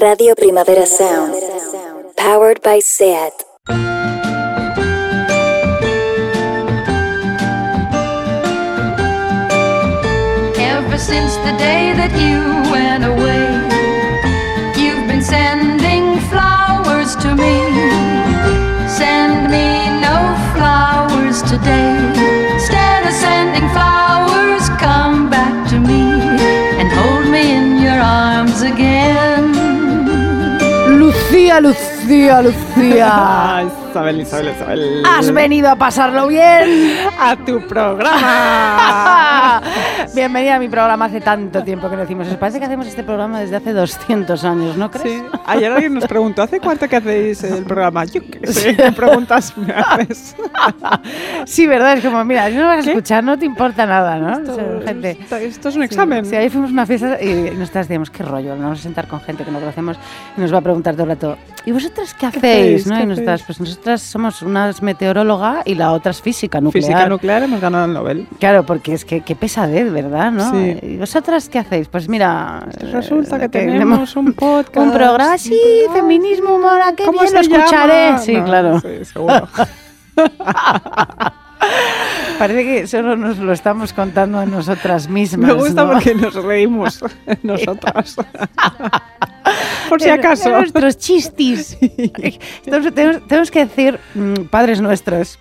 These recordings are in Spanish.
Radio Primavera Sound. Powered by SEAT. Ever since the day that you went away, Lucía, Lucía, Isabel, Isabel, Isabel. Has venido a pasarlo bien. a tu programa. Bienvenida a mi programa. Hace tanto tiempo que no decimos. eso. Parece que hacemos este programa desde hace 200 años, ¿no crees? Sí. Ayer alguien nos preguntó, ¿hace cuánto que hacéis el programa? Yo qué sé, ¿qué preguntas me haces? Sí, ¿verdad? Es como, mira, si no vas a escuchar, no te importa nada, ¿no? Esto, O sea, gente. esto- esto es un examen. Sí, ahí fuimos a una fiesta y nosotras decíamos, qué rollo, nos vamos a sentar con gente que no conocemos y nos va a preguntar todo el rato, ¿y vosotras qué hacéis? hacéis? ¿no? ¿Qué Y nosotras, pues nosotras somos una es meteoróloga y la otra es física nuclear. Física nuclear hemos ganado el Nobel. Claro, porque es que qué pesadez, ¿verdad? ¿no? Sí. ¿Y vosotras qué hacéis? Pues mira, Resulta eh, que tenemos un podcast. un programa, sí, un feminismo, humor, ¿a qué ¿Cómo bien lo escucharé? llama? Sí, No, claro. Sí, seguro. Parece que solo nos lo estamos contando a nosotras mismas. Me gusta ¿no? porque nos reímos nosotras. Por si acaso. nuestros chistis. Entonces, tenemos, tenemos que decir, mm, padres nuestros,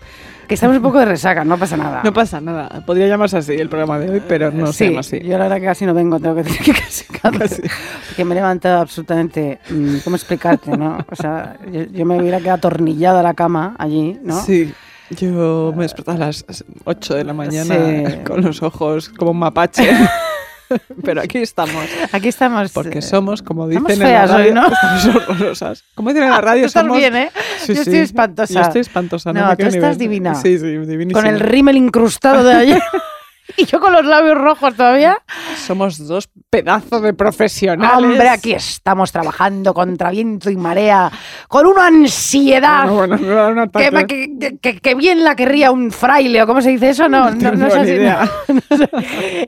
que estamos un poco de resaca, no pasa nada. No pasa nada. Podría llamarse así el programa de hoy, pero no se sí, llama así. yo la verdad que casi no vengo, tengo que decir que casi, Casi. Porque me he levantado absolutamente, mm, ¿cómo explicarte, no? O sea, yo, yo me hubiera quedado atornillada a la cama allí, ¿no? Sí. Yo me desperté a las 8 de la mañana Sí. con los ojos como un mapache. Pero aquí estamos. Aquí estamos. Porque eh, somos, como dicen en la feas hoy, radio, ¿no? estamos horrorosas. Como dicen en la radio, Tú estás somos... bien, ¿eh? Sí, yo sí. estoy espantosa. Yo estoy espantosa. No, No, tú estás divina. Sí, sí, divinísima. Con el rímel incrustado de ayer. y yo con los labios rojos todavía. Somos dos pedazos de profesionales. Hombre, aquí estamos trabajando contra viento y marea, con una ansiedad. Bueno, bueno, un ataque. Que, que- que- que bien la querría un fraile, o cómo se dice eso, no, no, no es así. no sé.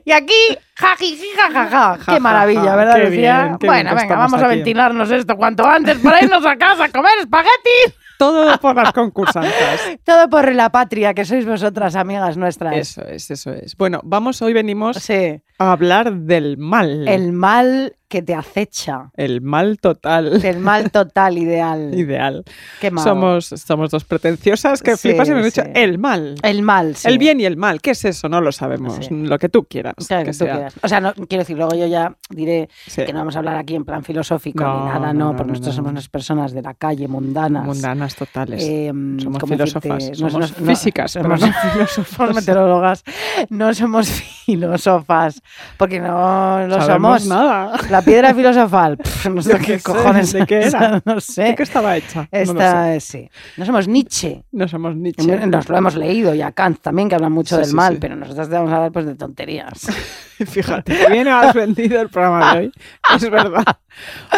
Y aquí, jajiji, jajaja. Ja, Qué ja, maravilla, ¿verdad, qué Lucía? bien, qué bueno, venga, vamos a ventilarnos esto cuanto antes para irnos a casa a comer espagueti. Todo por las concursantes. Todo por la patria, que sois vosotras, amigas nuestras. Eso es, eso es. Bueno, vamos, hoy venimos Sí, hablar del mal. el mal que te acecha. El mal total. El mal total ideal. Ideal. Qué mal. Somos, somos dos pretenciosas que Sí, flipas y me han dicho sí. el mal. El mal, sí. El bien y el mal. ¿Qué es eso? No lo sabemos. Sí. Lo que tú quieras. Claro, que que tú sea. quieras. O sea, no, quiero decir, luego yo ya diré Sí. que no vamos a hablar aquí en plan filosófico No, ni nada, no, no, no, porque no, nosotros no, somos no. unas personas de la calle, mundanas. Mundanas totales. Eh, somos ¿cómo filósofas. decirte? No- somos no- no- físicas, pero somos- no filósofas. somos meteorólogas, no somos filósofas, porque no lo Sabemos somos. nada. La piedra filosofal, pff, no sé Yo qué qué sé, cojones ¿de qué era? no sé. ¿De qué estaba hecha? No. Esta, eh, sí. No somos Nietzsche. No somos Nietzsche. Nos lo hemos leído y a Kant también, que habla mucho Sí, del sí, mal, sí. pero nosotros te vamos a hablar pues, de tonterías. Fíjate, que bien has vendido el programa de hoy. Es verdad.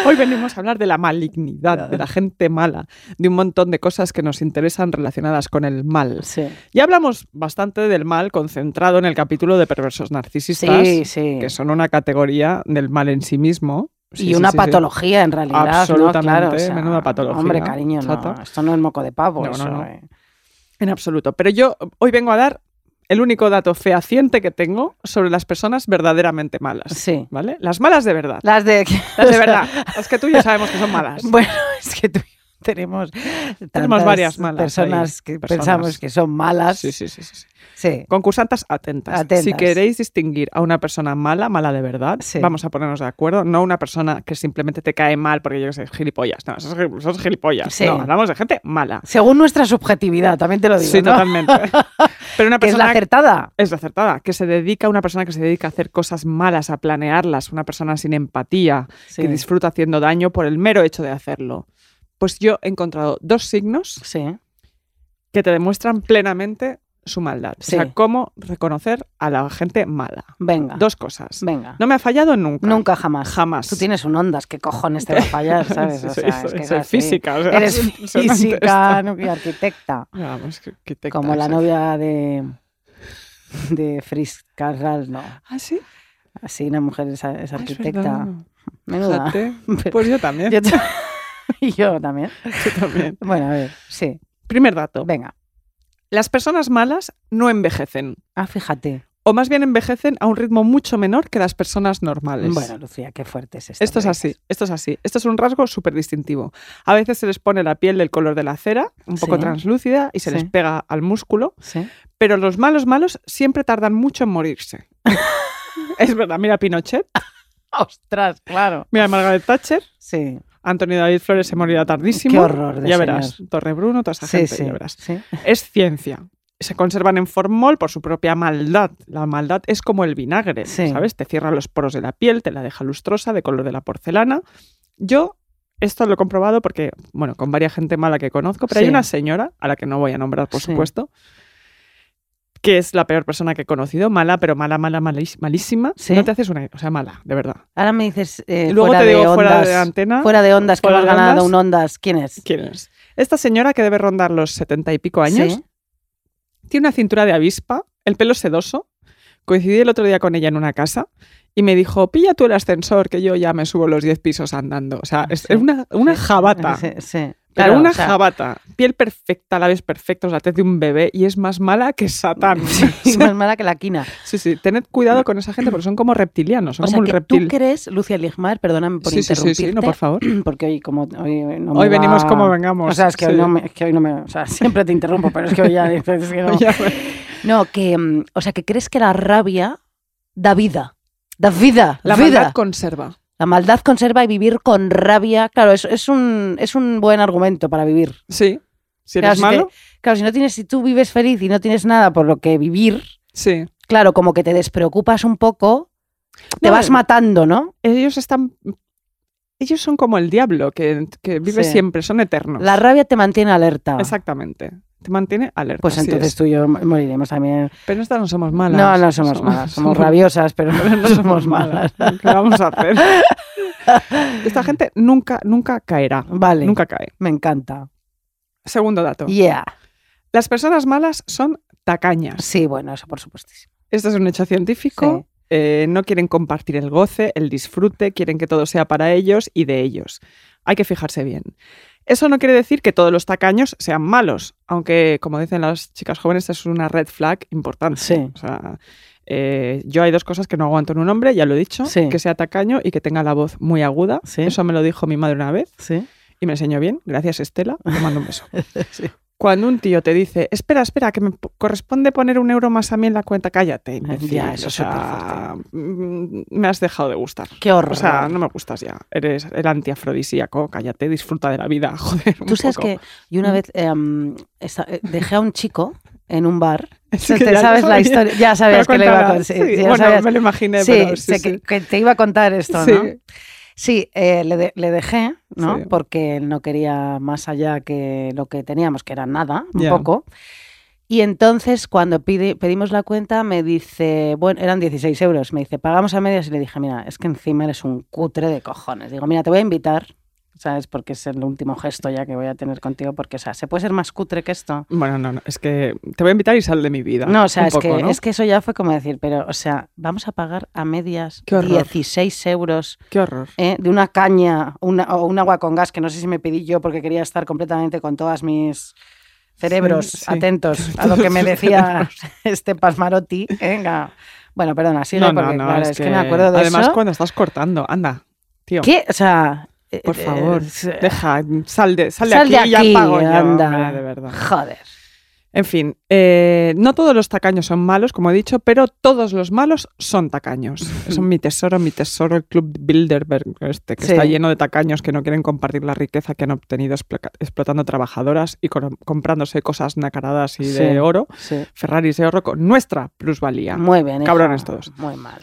Hoy venimos a hablar de la malignidad, de la gente mala, de un montón de cosas que nos interesan relacionadas con el mal. Sí, Ya hablamos bastante del mal concentrado en el capítulo de perversos narcisistas, sí. sí. que son una categoría del mal en sí mismo. Sí, y una sí, sí. patología en realidad. ¿no? Absolutamente, Claro, o sea, menuda patología, Hombre, cariño, no, esto no es moco de pavo. No, no, eso, no. eh. En absoluto. Pero yo hoy vengo a dar el único dato fehaciente que tengo sobre las personas verdaderamente malas. Sí. ¿Vale? Las malas de verdad. Las de... Las de verdad. Las que tú y yo sabemos que son malas. Bueno, es que tú y tenemos, tantas varias malas personas ahí, que personas. pensamos que son malas. Sí, sí, sí, sí, sí. Concursantes atentas. Atentas. Si queréis distinguir a una persona mala, mala de verdad, Sí. vamos a ponernos de acuerdo. No una persona que simplemente te cae mal porque yo que sé, gilipollas. No, sos, gil- sos gilipollas. Sí. No, hablamos de gente mala. Según nuestra subjetividad, también te lo digo, sí, ¿no? totalmente. Pero una Que es la persona acertada. es la acertada, que se dedica, una persona que se dedica a hacer cosas malas, a planearlas, una persona sin empatía, que disfruta haciendo daño por el mero hecho de hacerlo. Pues yo he encontrado dos signos Sí. que te demuestran plenamente su maldad. Sí. O sea, cómo reconocer a la gente mala. Venga. Dos cosas. Venga. No me ha fallado nunca. Nunca jamás. Jamás. Tú tienes un ondas, ¿qué cojones te va a fallar, sabes? O sea, soy- es que soy física, o sea, Eres física no, y arquitecta. Vamos, te Como la novia de, de Fritz Carral, no. ¿Ah, sí? Así una mujer es, es Ah, es arquitecta. Menuda. Pues yo también. Yo, y yo también. Yo también. Bueno, a ver, sí. Primer dato. Venga. Las personas malas no envejecen. Ah, fíjate. O más bien envejecen a un ritmo mucho menor que las personas normales. Bueno, Lucía, qué fuerte es esto. Esto es así, esto es así. Esto es un rasgo súper distintivo. A veces se les pone la piel del color de la cera, un poco Sí. translúcida, y se les pega al músculo, Sí. pero los malos malos siempre tardan mucho en morirse. es verdad, mira Pinochet, Ostras, claro. mira Margaret Thatcher, Sí. Antonio David Flores se morirá tardísimo. Qué horror de Ya señor. verás, Torre Bruno, toda esa Sí, gente, sí. ya verás. sí. Es ciencia. Se conservan en formol por su propia maldad. La maldad es como el vinagre. ¿sabes? Te cierra los poros de la piel, te la deja lustrosa, de color de la porcelana. Yo esto lo he comprobado porque, bueno, con varias gente mala que conozco, pero hay una señora, a la que no voy a nombrar, por supuesto, que es la peor persona que he conocido, mala, pero mala, mala, malís- malísima. Sí. No te haces una, o sea, mala, de verdad. Ahora me dices. eh, luego fuera te de digo fuera de antena. Fuera de ondas, que fuera hemos de ganado ondas. un ondas. ¿Quién es? ¿Quién es? Esta señora que debe rondar los setenta y pico años, Sí. tiene una cintura de avispa, el pelo sedoso. Coincidí el otro día con ella en una casa y me dijo, pilla tú el ascensor, que yo ya me subo los 10 pisos andando. O sea, es, Sí. una, una jabata. Sí, sí. Pero Claro, una o sea, jabata. Piel perfecta, labios perfectos, la tez de un bebé y es más mala que Satán. Sí, más mala que la quina. sí, sí. Tened cuidado con esa gente porque son como reptilianos, son O sea, como un que reptil. tú crees, Lucia Ligmar, perdóname por sí, sí, sí, interrumpirte. sí, no, por favor. Porque hoy, como hoy, no me Hoy venimos como vengamos, O sea, es que, hoy no me, es que hoy no me. O sea, siempre te interrumpo, pero es que hoy ya. es que no. Ya. No, que. mm, O sea, que crees que la rabia da vida. Da vida. La vida. maldad conserva. La maldad conserva y vivir con rabia. Claro, es, es, un, es un buen argumento para vivir. Sí. Si Claro, eres si te- malo, Claro, si no tienes, si tú vives feliz y no tienes nada por lo que vivir, sí. claro, como que te despreocupas un poco, te No, vas matando, ¿no? ellos están. Ellos son como el diablo, que, que vive Sí. siempre, son eternos. La rabia te mantiene alerta. Exactamente. Te mantiene alerta. Pues entonces es. tú y yo moriremos también. Pero estas no somos malas. No, no somos malas, somos rabiosas, pero no somos malas. ¿Qué vamos a hacer? Esta gente nunca, nunca caerá. Vale, Nunca cae. me encanta. Segundo dato. Yeah. Las personas malas son tacañas. Sí, bueno, eso por supuestísimo. Esto es un hecho científico. Sí. Eh, no quieren compartir el goce, el disfrute, quieren que todo sea para ellos y de ellos. Hay que fijarse bien. Eso no quiere decir que todos los tacaños sean malos, aunque, como dicen las chicas jóvenes, es una red flag importante. Sí. O sea, eh, yo hay dos cosas que no aguanto en un hombre, ya lo he dicho, Sí. que sea tacaño y que tenga la voz muy aguda. Sí. Eso me lo dijo mi madre una vez Sí. y me enseñó bien. Gracias, Estela. Te mando un beso. Sí. Cuando un tío te dice, espera, espera, que me po- corresponde poner un euro más a mí en la cuenta, cállate. imbécil". Ya, eso O sea, mm, me has dejado de gustar. Qué horror. O sea, no me gustas ya. Eres el antiafrodisíaco, cállate, disfruta de la vida, joder. un Tú sabes poco. que yo una vez em, eh, dejé a un chico en un bar. Es ¿Te que sabes la historia? Ya sabías Pero que le iba a contar. Sí, bueno, me lo imaginé, Sí, pero sí, sí. Que, que te iba a contar esto, Sí. ¿no? Sí, eh, le, de- le dejé, ¿no? Sí. Porque él no quería más allá que lo que teníamos, que era nada, un poco. Y entonces, cuando pide- pedimos la cuenta, me dice, bueno, eran 16 euros. Me dice, pagamos a medias. Y le dije, mira, es que encima eres un cutre de cojones. Digo, mira, te voy a invitar, ¿sabes? Porque es el último gesto ya que voy a tener contigo. Porque, o sea, ¿se puede ser más cutre que esto? Bueno, no, no, es que te voy a invitar y sal de mi vida. No, o sea, es, poco, que, ¿no? es que eso ya fue como decir, pero, o sea, vamos a pagar a medias Qué horror. 16 euros Qué horror. ¿eh? de una caña una- o un agua con gas, que no sé si me pedí yo porque quería estar completamente con todas mis cerebros Sí, sí. atentos a lo que me decía este Pasmarotti. Venga. Bueno, perdona, sigue No, porque no, no, claro, es, es, que, me acuerdo de Además, eso. cuando estás cortando, anda, tío. ¿Qué? O sea... Por eh, favor, eh, deja, sal de, sal de sal aquí, de aquí, y ya pago yo, anda. hombre, de verdad. Joder. En fin, eh, no todos los tacaños son malos, como he dicho, pero todos los malos son tacaños. Es mi tesoro, mi tesoro, el Club Bilderberg, este, que Sí. está lleno de tacaños que no quieren compartir la riqueza que han obtenido explotando trabajadoras y comprándose cosas nacaradas y Sí. de oro, Sí. Ferraris de oro, con nuestra plusvalía. Muy bien. hija. Cabrones todos. Muy mal.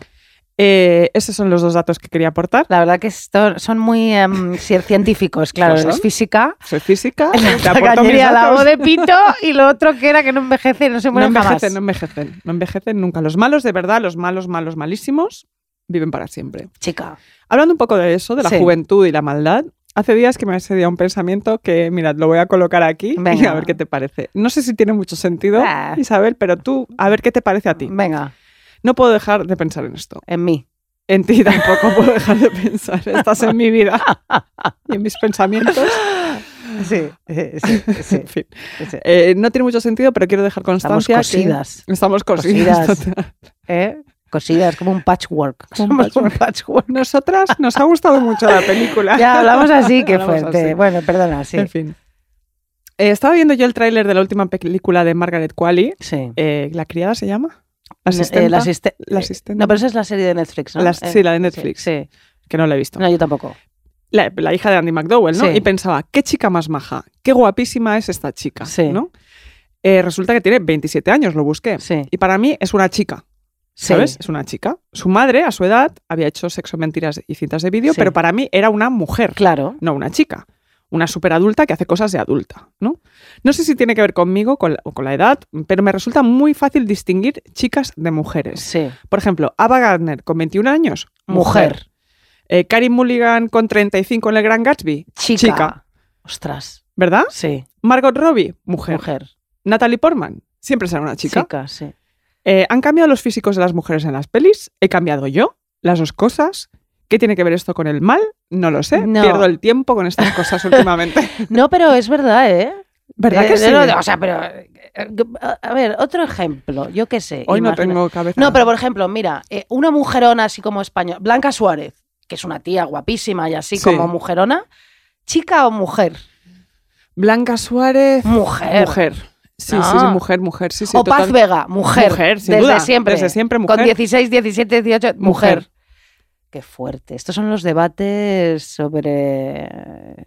Eh, esos son los dos datos que quería aportar. La verdad que esto, son muy em, ci- científicos, claro. Es física. Soy física, La la de pito y lo otro que era que no envejece, no se No muere jamás. envejecen, no envejecen, no envejecen nunca. Los malos, de verdad, los malos, malos, malísimos, viven para siempre. Chica. Hablando un poco de eso, de la Sí. juventud y la maldad, hace días que me ha un pensamiento que, mirad, lo voy a colocar aquí y a ver qué te parece. No sé si tiene mucho sentido, Ah. Isabel, pero tú, a ver qué te parece a ti. Venga, No puedo dejar de pensar en esto. en mí. En ti tampoco puedo dejar de pensar. Estás en mi vida y en mis pensamientos. Sí, sí, sí. sí, En fin. Eh, no tiene mucho sentido, pero quiero dejar Estamos constancia. que- cosidas. Estamos cosidas. Cosidas. ¿eh? Cosidas, como un patchwork. Somos un patchwork. Nosotras nos ha gustado mucho la película. Ya hablamos así, qué Hablamos fuerte. así. Bueno, perdona, sí. En fin. Eh, estaba viendo yo el tráiler de la última película de Margaret Qualley. Sí. ¿La criada se llama? ¿La Eh, la asiste- La eh. No, pero esa es la serie de Netflix, ¿no? La- Eh, sí, la de Netflix. Sí. Que no la he visto. No, yo tampoco. La, la hija de Andy McDowell, ¿no? Sí. Y pensaba, qué chica más maja, qué guapísima es esta chica, Sí. ¿no? Eh, resulta que tiene 27 años, lo busqué. Sí. Y para mí es una chica, Sí. ¿sabes? Es una chica. Su madre, a su edad, había hecho sexo, mentiras y cintas de vídeo, Sí. pero para mí era una mujer, Claro. no una chica. Una superadulta que hace cosas de adulta, ¿no? No sé si tiene que ver conmigo con la, o con la edad, pero me resulta muy fácil distinguir chicas de mujeres. Sí. Por ejemplo, Ava Gardner con 21 años, Mujer. Eh, Carey Mulligan con 35 en el Gran Gatsby, Chica. chica. Ostras. ¿verdad? Sí. Margot Robbie, mujer. Mujer. Natalie Portman, siempre será una chica. Chica, sí. Eh, ¿Han cambiado los físicos de las mujeres en las pelis? ¿He cambiado yo? ¿Las dos cosas? ¿Qué tiene que ver esto con el mal? No lo sé. No. Pierdo el tiempo con estas cosas últimamente. No, pero es verdad, ¿eh? ¿Verdad Eh, que sí? o sea, pero. eh, A ver, otro ejemplo. Yo qué sé. Hoy no tengo cabeza. No, pero por ejemplo, mira, eh, una mujerona así como española. Blanca Suárez, que es una tía guapísima y así Sí. como mujerona. ¿Chica o mujer? Blanca Suárez. Mujer. Mujer. Sí, No. sí, sí, mujer, mujer. Sí, sí, o Paz. Vega, mujer. Mujer, sin desde duda. siempre. Desde siempre, mujer. Con 16, 17, 18, mujer. Mujer. Qué fuerte. Estos son los debates sobre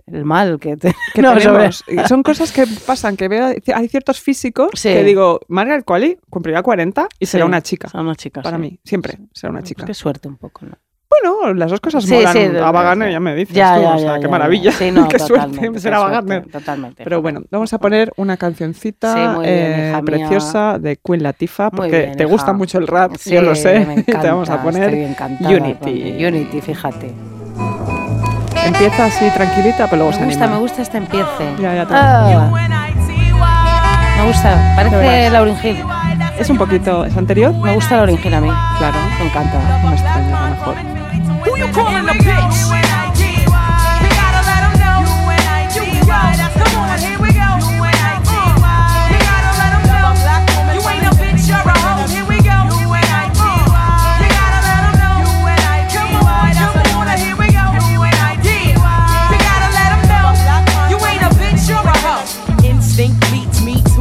el mal que, te- que No, tenemos. sobre- Son cosas que pasan, que veo, hay ciertos físicos Sí. que digo, Margaret Qualley cumplirá 40 y será Sí, una chica. Son unas chicas. Para sí. mí, siempre será una chica. Qué suerte un poco, ¿no? Bueno, las dos cosas Sí, molan. sí, a Wagner ya me dices Ya, tú, ya, o sea, ya, qué maravilla. ya. Sí, no, qué suerte qué ser a suerte, Wagner. Totalmente. Pero bueno, vamos a poner una cancioncita bien, eh, preciosa de Queen Latifah, Muy porque bien, te gusta mucho el rap, Sí, yo lo sé. y te vamos a encanta, poner Unity. Unity, fíjate. Empieza así tranquilita, pero luego Me se gusta, anima. me gusta este empiece. Ya, ya te- Ah, me gusta, parece. Lauryn Hill. Es un poquito, ¿es anterior? Me gusta Lauryn Hill a mí. Claro, Me encanta. no me extraña, a lo mejor. Who you calling a bitch?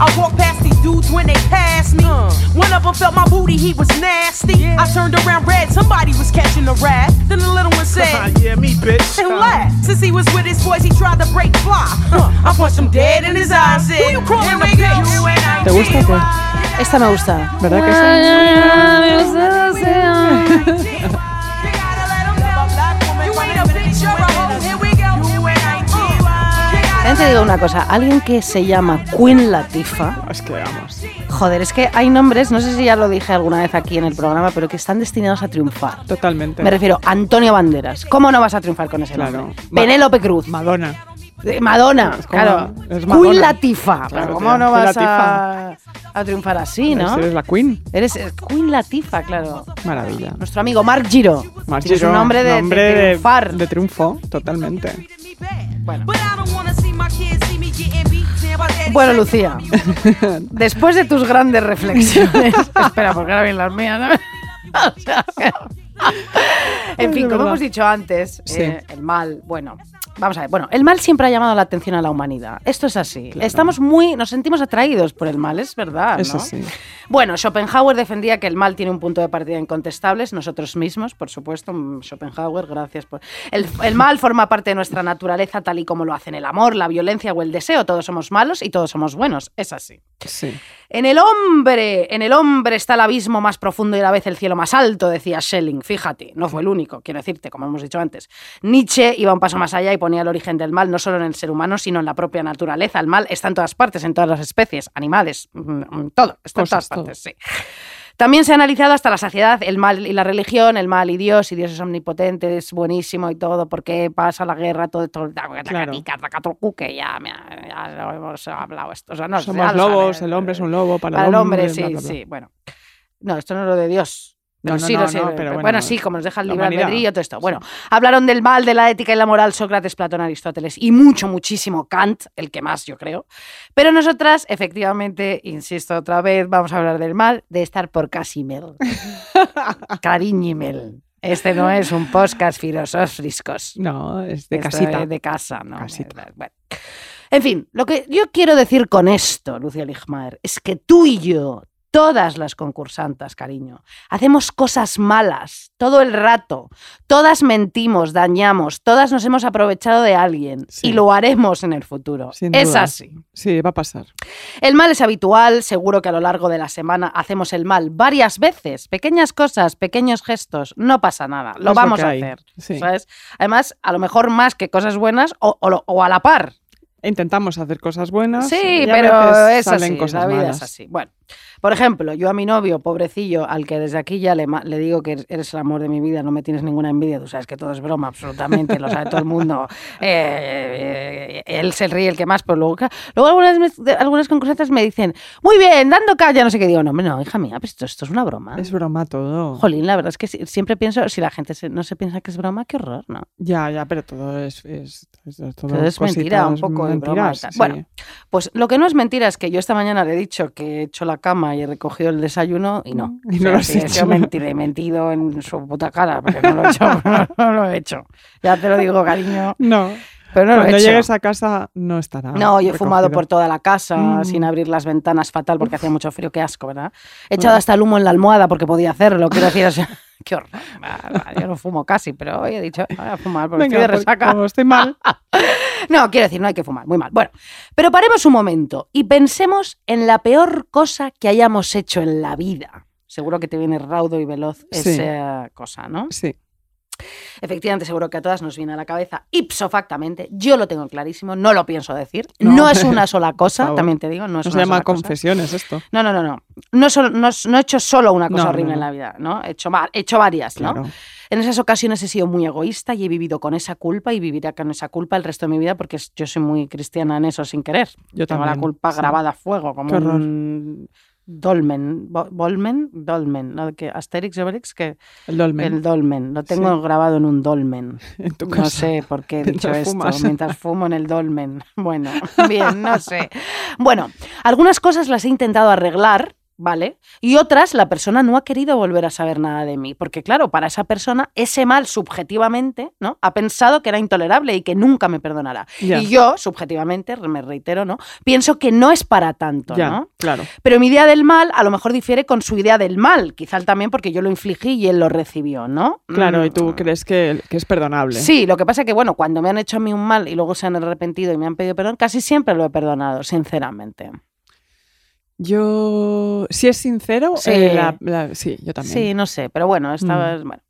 I walked past these dudes when they passed me. One of them felt my booty, he was nasty. I turned around red, somebody was catching a rat. Then the little one said, yeah, me, bitch. and laughed. Since he was with his boys, he tried to break fly. Huh, I punched him dead in his eyes. Said, Who you calling a bitch? ¿Te gusta qué? Esta me gusta. ¿Verdad que You te digo una cosa, alguien que se llama Queen Latifah, Es que vamos. joder, es que hay nombres, no sé si ya lo dije alguna vez aquí en el programa, pero que están destinados a triunfar. Totalmente. Me refiero a Antonio Banderas. ¿Cómo no vas a triunfar con ese Claro. nombre? Ma- Penélope Cruz. Madonna. Eh, Madonna, Es como- claro. es Madonna. Queen Latifah. Claro, ¿Cómo tía, no vas a, a triunfar así, no? Eres la Queen. Eres eh, Queen Latifah, claro. Maravilla. Nuestro amigo Mark Giro. Tienes Giro, un nombre de, de nombre de- triunfar. de triunfo, totalmente. Bueno. Bueno, Lucía, después de tus grandes reflexiones, espera, porque ahora vienen las mías, ¿no? O sea, que- en fin, como hemos dicho antes, Sí. eh, el mal, bueno, vamos a ver, bueno, el mal siempre ha llamado la atención a la humanidad. Esto es así. Claro. Estamos muy, nos sentimos atraídos por el mal, es verdad. ¿no? Eso sí. Bueno, Schopenhauer defendía que el mal tiene un punto de partida incontestable, es nosotros mismos, por supuesto. mm, Schopenhauer, gracias por. El, el mal forma parte de nuestra naturaleza, tal y como lo hacen el amor, la violencia o el deseo. Todos somos malos y todos somos buenos. Es así. Sí. En el hombre, en el hombre está el abismo más profundo y a la vez el cielo más alto, decía Schelling. Fíjate, no fue el único, quiero decirte, como hemos dicho antes. Nietzsche iba un paso más allá y ponía el origen del mal no solo en el ser humano, sino en la propia naturaleza. El mal está en todas partes, en todas las especies, animales, mm, todo, está en todas partes, sí. También se ha analizado hasta la saciedad el mal y la religión, el mal y Dios, y Dios es omnipotente, es buenísimo y todo, porque pasa la guerra, todo esto, Claro. que ya, ya lo hemos hablado esto. O sea, no, Somos lo lobos, sabe. el hombre es un lobo para, Para el hombre, sí, bla, bla. sí, bueno. No, esto no es lo de Dios. No, Pero no, sí, no, lo sé, pero bueno, bueno, sí, como nos deja el libre albedrío, todo esto. Bueno, hablaron del mal, de la ética y la moral Sócrates, Platón, Aristóteles y mucho, muchísimo Kant, el que más yo creo. Pero nosotras, efectivamente, insisto otra vez, vamos a hablar del mal, de estar por Casimel. Cariñimel. Este no es un podcast filosóficos. No, es de Esto casita. es De casa, ¿no? Casita. Bueno. En fin, lo que yo quiero decir con esto, Lucia Ligmaer, es que tú y yo, todas las concursantas, cariño, hacemos cosas malas todo el rato. Todas mentimos, dañamos, todas nos hemos aprovechado de alguien Sí. y lo haremos en el futuro. Sin es duda. así. Sí, va a pasar. El mal es habitual, seguro que a lo largo de la semana hacemos el mal varias veces, pequeñas cosas, pequeños gestos, no pasa nada, lo Es vamos a hacer. sí. ¿sabes? Además, a lo mejor más que cosas buenas o, o a la par. Intentamos hacer cosas buenas. Sí, y a pero veces es salen así, cosas la vida malas. es así. Bueno, por ejemplo, yo a mi novio, pobrecillo, al que desde aquí ya le, le digo que eres el amor de mi vida, no me tienes ninguna envidia, tú sabes que todo es broma, absolutamente, lo sabe todo el mundo. Eh, eh, él se ríe el que más, pero luego, luego algunas, algunas concursantes me dicen, muy bien, dando calla, no sé qué, digo, no, no, hija mía, pues esto, esto es una broma. Es broma todo. Jolín, la verdad es que si- siempre pienso, si la gente se- no se piensa que es broma, qué horror, ¿no? Ya, ya, pero todo es, es, es- todo Todo es mentira, un poco broma mentiras, sí. Bueno, Pues lo que no es mentira es que yo esta mañana le he dicho que he hecho la cama y he recogido el desayuno y no. Y O no sea, lo has he hecho. mentir- he mentido en su puta cara, porque no lo he hecho. no lo he hecho. Ya te lo digo, cariño. No, Pero no lo cuando he hecho. llegues a casa no estará. No, yo he fumado recogido. por toda la casa Mm. sin abrir las ventanas fatal porque hacía mucho frío, qué asco, ¿verdad? He echado hasta el humo en la almohada porque podía hacerlo, quiero decir, o sea, qué horror. Yo no fumo casi, pero hoy he dicho, voy a fumar porque Venga, estoy de pues, resaca. como estoy mal. No, quiero decir, no hay que fumar, muy mal. Bueno, pero paremos un momento y pensemos en la peor cosa que hayamos hecho en la vida. Seguro que te viene raudo y veloz Sí. esa cosa, ¿no? Sí. Efectivamente, seguro que a todas nos viene a la cabeza ipso factamente. Yo lo tengo clarísimo, no lo pienso decir. No, No, es una sola cosa, también te digo, no es No se llama sola cosa. confesiones esto. No, no, no, no. No, solo- no, he hecho solo una cosa horrible en la vida, ¿no? He hecho, he hecho varias, ¿no? En esas ocasiones he sido muy egoísta y he vivido con esa culpa y viviré con esa culpa el resto de mi vida porque yo soy muy cristiana en eso sin querer. Yo Tengo también. la culpa sí. grabada a fuego, como un dolmen, Bolmen, dolmen, ¿no? que Asterix y Obelix, que El dolmen. el dolmen, lo tengo Sí. grabado en un dolmen. en tu No sé por qué he dicho esto, fumas. mientras fumo en el dolmen. Bueno, bien, no sé. Bueno, algunas cosas las he intentado arreglar, ¿vale? Y otras la persona no ha querido volver a saber nada de mí, porque claro, para esa persona ese mal subjetivamente, ¿no? Ha pensado que era intolerable y que nunca me perdonará. Y yo, subjetivamente, me reitero, ¿no? Pienso que no es para tanto, ¿no? claro. Pero mi idea del mal a lo mejor difiere con su idea del mal, quizá también porque yo lo infligí y él lo recibió, ¿no? Claro, y Mm. tú crees que, que es perdonable. Sí, lo que pasa es que, bueno, cuando me han hecho a mí un mal y luego se han arrepentido y me han pedido perdón, casi siempre lo he perdonado, sinceramente. Yo, si es sincero, Sí. eh, la- la- sí, yo también. Sí, no sé, pero bueno, esta Mm. bueno.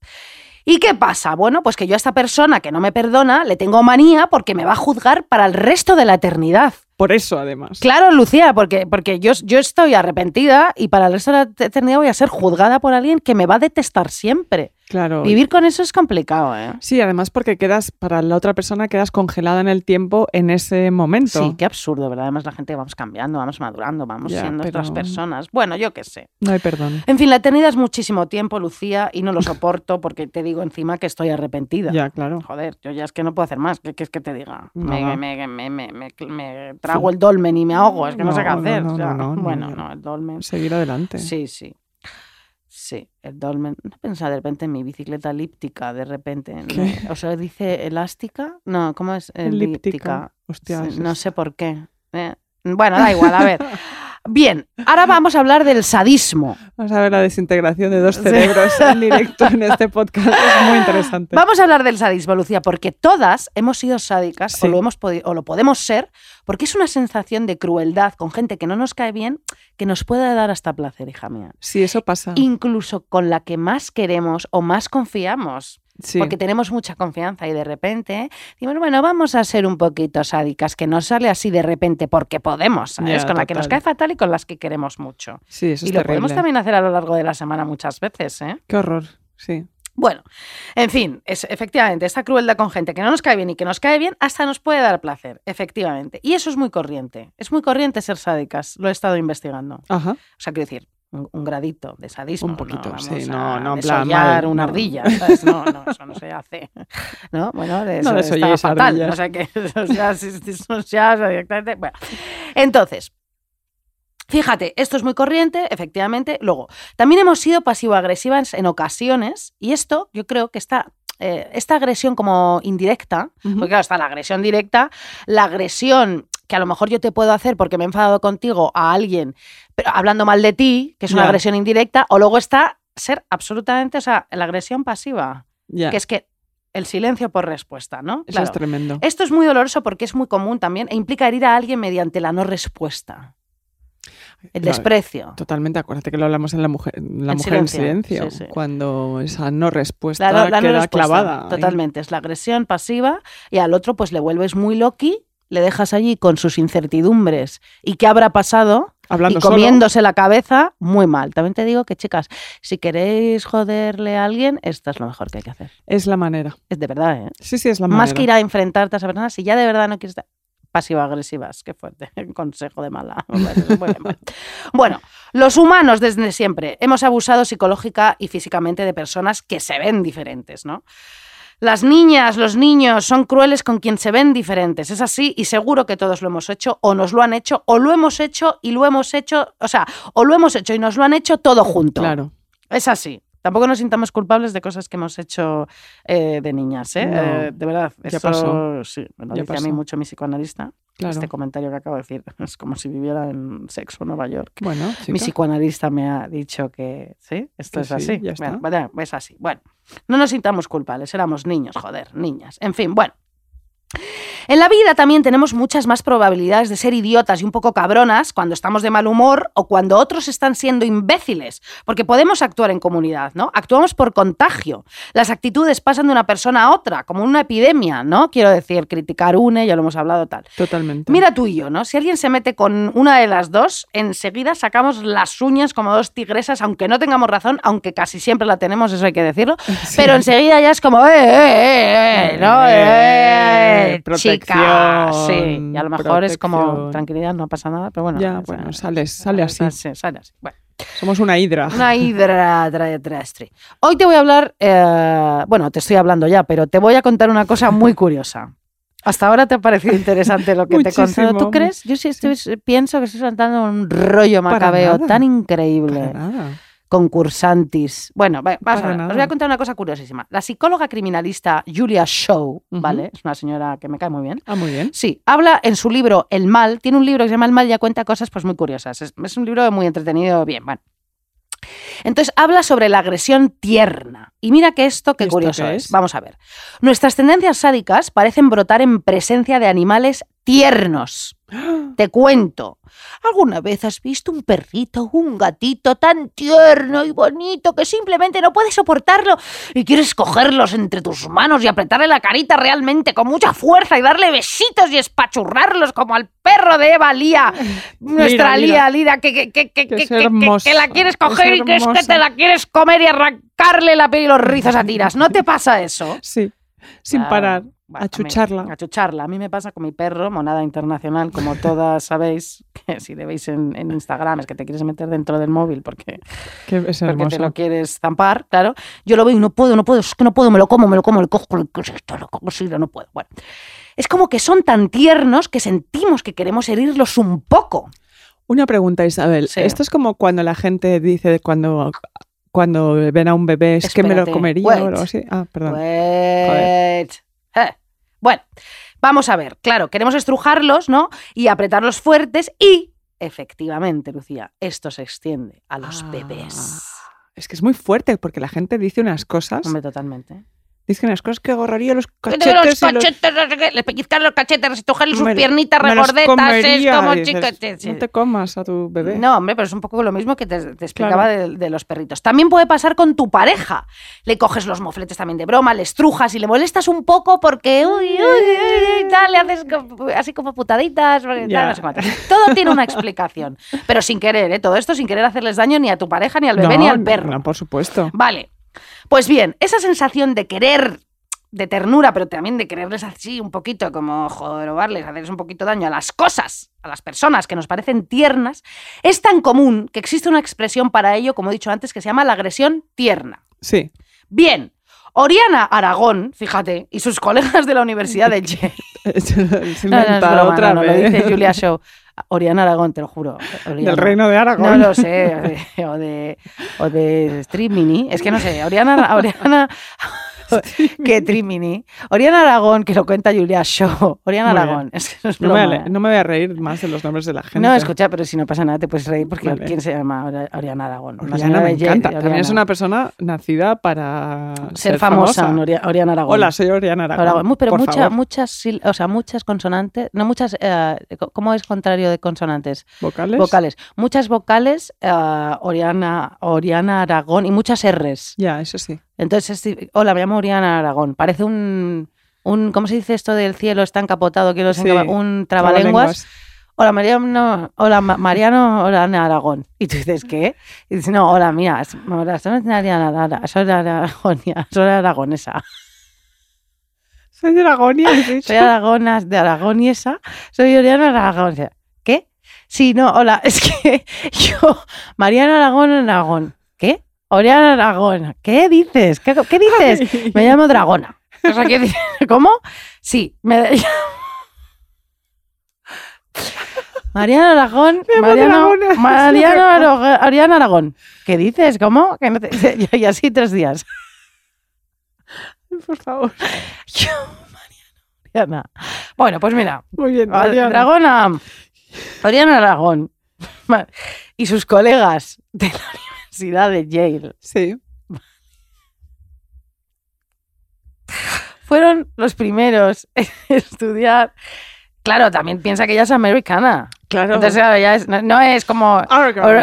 ¿Y qué pasa? Bueno, pues que yo a esta persona que no me perdona le tengo manía porque me va a juzgar para el resto de la eternidad. Por eso, además. Claro, Lucía, porque, porque yo, yo estoy arrepentida y para el resto de la eternidad voy a ser juzgada por alguien que me va a detestar siempre. Claro. Vivir con eso es complicado, ¿eh? Sí, además porque quedas, para la otra persona quedas congelada en el tiempo en ese momento. Sí, qué absurdo, ¿verdad? Además la gente vamos cambiando, vamos madurando, vamos Ya, siendo otras pero- personas. Bueno, yo qué sé. No hay perdón. En fin, la eternidad es muchísimo tiempo, Lucía, y no lo soporto porque te digo encima que estoy arrepentida. Ya, claro. Joder, yo ya es que no puedo hacer más. ¿Qué quieres que te diga? Me- me- me- me- me trago el dolmen y me ahogo. Es que no, sé qué no, hacer. no, o sea, no, no, bueno, no. el dolmen. Seguir adelante. Sí, sí. Sí, el dolmen. No pensaba de repente en mi bicicleta elíptica, de repente. ¿Qué? O sea, dice elástica. No, ¿cómo es? Elíptica. Sí, eso no sé por qué. Eh, Bueno, da igual, a ver. Bien, ahora vamos a hablar del sadismo. Vamos a ver la desintegración de dos Sí. cerebros en directo en este podcast. Es muy interesante. Vamos a hablar del sadismo, Lucía, porque todas hemos sido sádicas Sí. o, lo hemos o lo podemos ser, porque es una sensación de crueldad con gente que no nos cae bien que nos puede dar hasta placer, hija mía. Sí, eso pasa. Incluso con la que más queremos o más confiamos. Sí. porque tenemos mucha confianza y de repente decimos, bueno, vamos a ser un poquito sádicas, que nos sale así de repente porque podemos, ¿sabes? Con la que nos total. cae fatal y con las que queremos mucho. Sí, eso y es lo terrible. podemos también hacer a lo largo de la semana muchas veces, ¿eh? Qué horror. Sí. Bueno, en fin, es, efectivamente, esta crueldad con gente que no nos cae bien y que nos cae bien hasta nos puede dar placer, efectivamente. Y eso es muy corriente. Es muy corriente ser sádicas, lo he estado investigando. Ajá. O sea, quiero decir, un, un gradito de sadismo. Un poquito, no, sí, no, no, en plan mal, una no. ardilla, ¿sabes? No, no, eso no se hace. ¿No? Bueno, de eso No está fatal. ardillas. No sé qué. Eso ya, eso ya directamente. Bueno, entonces. Fíjate, esto es muy corriente, efectivamente. Luego, también hemos sido pasivo-agresivas en ocasiones, y esto yo creo que está, eh, esta agresión como indirecta, porque claro, está la agresión directa, la agresión que a lo mejor yo te puedo hacer porque me he enfadado contigo a alguien, pero hablando mal de ti, que es una agresión indirecta, o luego está ser absolutamente, o sea, la agresión pasiva, que es que el silencio por respuesta, ¿no? Eso Claro. es tremendo. Esto es muy doloroso porque es muy común también e implica herir a alguien mediante la no respuesta. El No, desprecio. Totalmente, acuérdate que lo hablamos en La Mujer, en la En mujer silencio, en Silencio, sí, sí. cuando esa no respuesta La, la no queda respuesta, clavada. Totalmente. Es la agresión pasiva y al otro pues le vuelves muy loqui, le dejas allí con sus incertidumbres y qué habrá pasado Hablando y solo. comiéndose la cabeza muy mal. También te digo que, chicas, si queréis joderle a alguien, esto es lo mejor que hay que hacer. Es la manera. Es de verdad, ¿eh? Sí, sí, es la manera. Más que ir a enfrentarte a esa persona, si ya de verdad no quieres estar pasivo-agresivas, qué fuerte, consejo de mala. Bueno, los humanos desde siempre hemos abusado psicológica y físicamente de personas que se ven diferentes, ¿no? Las niñas, los niños son crueles con quien se ven diferentes. Es así y seguro que todos lo hemos hecho o nos lo han hecho o lo hemos hecho y lo hemos hecho, o sea, o lo hemos hecho y nos lo han hecho todo junto. Claro. Es así. Tampoco nos sintamos culpables de cosas que hemos hecho eh, de niñas, ¿eh? No, Eh, de verdad. ya eso pasó. sí, me lo Ya dice a mí mucho mi psicoanalista. Claro. Este comentario que acabo de decir es como si viviera en Sexo Nueva York. Bueno, Mi chica. psicoanalista me ha dicho que sí, esto Que es sí, así. ya está. Bueno, es así. Bueno, no nos sintamos culpables, éramos niños, joder, niñas. En fin, bueno. En la vida también tenemos muchas más probabilidades de ser idiotas y un poco cabronas cuando estamos de mal humor o cuando otros están siendo imbéciles, porque podemos actuar en comunidad, ¿no? Actuamos por contagio. Las actitudes pasan de una persona a otra, como una epidemia, ¿no? Quiero decir, criticar une, ya lo hemos hablado tal. Totalmente. Mira tú y yo, ¿no? Si alguien se mete con una de las dos, enseguida sacamos las uñas como dos tigresas, aunque no tengamos razón, aunque casi siempre la tenemos, eso hay que decirlo. Sí. Pero enseguida ya es como, ¡eh, eh, eh! ¿no? Eh, ¡Eh, chica! Sí, protección, y a lo mejor es como, tranquilidad, no pasa nada, pero bueno. Ya, bueno, sales- sale así. Sí, sale así. Bueno. Somos una hidra. Una hidra terrestre. Hoy te voy a hablar, eh, bueno, te estoy hablando ya, pero te voy a contar una cosa muy curiosa. Hasta ahora te ha parecido interesante lo que te he contado. ¿Tú crees? Yo sí estoy- pienso que estoy soltando un rollo macabeo tan increíble. Para nada. Concursantis. Bueno, va- vamos a ver, os voy a contar una cosa curiosísima. La psicóloga criminalista Julia Shaw. ¿vale? Es una señora que me cae muy bien. Ah, muy bien. Sí, habla en su libro El Mal, tiene un libro que se llama El Mal y ya cuenta cosas pues muy curiosas. Es, es un libro muy entretenido, bien, bueno. Entonces habla sobre la agresión tierna. Y mira que esto, qué ¿Y esto curioso qué es? es? Vamos a ver. Nuestras tendencias sádicas parecen brotar en presencia de animales tiernos. Te cuento. ¿Alguna vez has visto un perrito, un gatito tan tierno y bonito que simplemente no puedes soportarlo y quieres cogerlos entre tus manos y apretarle la carita realmente con mucha fuerza y darle besitos y espachurrarlos como al perro de Eva Lía, nuestra Lía. Lira, que, que, que, que, la quieres es coger y que es que te la quieres comer y arrancarle la piel y los rizos a tiras. ¿No te pasa eso? Sí. Sin Claro. parar. Bueno, a chucharla. A, chucharla. A mí me pasa con mi perro, monada internacional, como todas sabéis, que si le veis en, en Instagram es que te quieres meter dentro del móvil porque, porque te lo quieres zampar, claro. Yo lo veo y no puedo, no puedo, es que no puedo, me lo como, me lo como, le cojo, le cojo, lo cojo, no puedo. Bueno, es como que son tan tiernos que sentimos que queremos herirlos un poco. Una pregunta, Isabel. Sí. Esto es como cuando la gente dice cuando, cuando ven a un bebé, es que me lo comería wait. o algo así. Ah, perdón. Wait. Bueno, vamos a ver. Claro, queremos estrujarlos, ¿no? Y apretarlos fuertes y efectivamente, Lucía, esto se extiende a los Ah. bebés. Es que es muy fuerte porque la gente dice unas cosas. Hombre, totalmente. Dice unas cosas que agarraría los cachetes. los los- cachetes, no sé qué, le pellizcan los cachetes, restojarle sus Me- piernitas los regordetas, es como sí. No te comas a tu bebé. No, hombre, pero es un poco lo mismo que te, te explicaba de, de los perritos. También puede pasar con tu pareja. Le coges los mofletes también de broma, le estrujas y le molestas un poco porque, uy, uy, uy, tal, le haces así como putaditas, tal, no sé. Todo tiene una explicación. Pero sin querer, ¿eh? Todo esto sin querer hacerles daño ni a tu pareja, ni al bebé, No, ni al perro. no, por supuesto. Vale. Pues bien, esa sensación de querer, de ternura, pero también de quererles así un poquito, como jorobarles, hacerles un poquito daño a las cosas, a las personas que nos parecen tiernas, es tan común que existe una expresión para ello, como he dicho antes, que se llama la agresión tierna. Sí. Bien. Oriana Aragón, fíjate, y sus colegas de la Universidad de Yale. No, no, es broma, otra no, no, vez. lo dice Julia Show. Oriana Aragón, te lo juro. Oriana. Del reino de No Aragón. lo sé, o de, o de, o de Streamini. Es que no sé, Oriana, Oriana, que Trimini. Oriana Aragón, que lo cuenta Julia Show. Oriana Muy Aragón, es que no es No me, voy a reír más de los nombres de la gente. No, escucha, pero si no pasa nada te puedes reír porque Vale. ¿quién se llama Ori- Oriana Aragón? Oriana señora me encanta. También es una persona nacida para ser famosa, Oriana Aragón. Hola, soy Oriana Aragón. Pero por mucha- favor. muchas, o sea, muchas consonantes, no muchas, eh, ¿cómo es contrario de consonantes? ¿Vocales? Vocales. Muchas vocales, eh, Oriana, Oriana Aragón y muchas R's. Ya, eso sí. Entonces, es- hola, me llamo Oriana Aragón. Parece un, un ¿cómo se dice esto del cielo está encapotado? Que lo Sí, un trabalenguas. Hola, Mariano, hola, Ma- Mariano, hola, Ana Aragón. Y tú dices, ¿qué? Y dices, no, hola, es- hola, soy Aragón, soy Aragonia, soy aragonesa. Soy de Aragonia, dicho. Soy aragonas de Aragoniesa, soy Oriana Aragón. ¿Qué? Sí, no, hola, es que yo, Mariana Aragón Aragón. Oriana Aragón. ¿Qué dices? ¿Qué, qué dices? Me llamo Dragona. O sea, ¿qué dices? ¿Cómo? Sí, me Mariana Aragón, Mariano, Dragona. Mariano Ariana Aragón. ¿Qué dices? ¿Cómo? Que no te- y así tres días. Por favor. Yo, Mariana. Bueno, pues mira, Muy bien, Mariana. Dragona. Oriana Aragón y sus colegas de la Universidad de Yale Sí. fueron los primeros en estudiar. Claro, también piensa que ella es americana. Claro. Entonces, claro, ya es- no, no es como.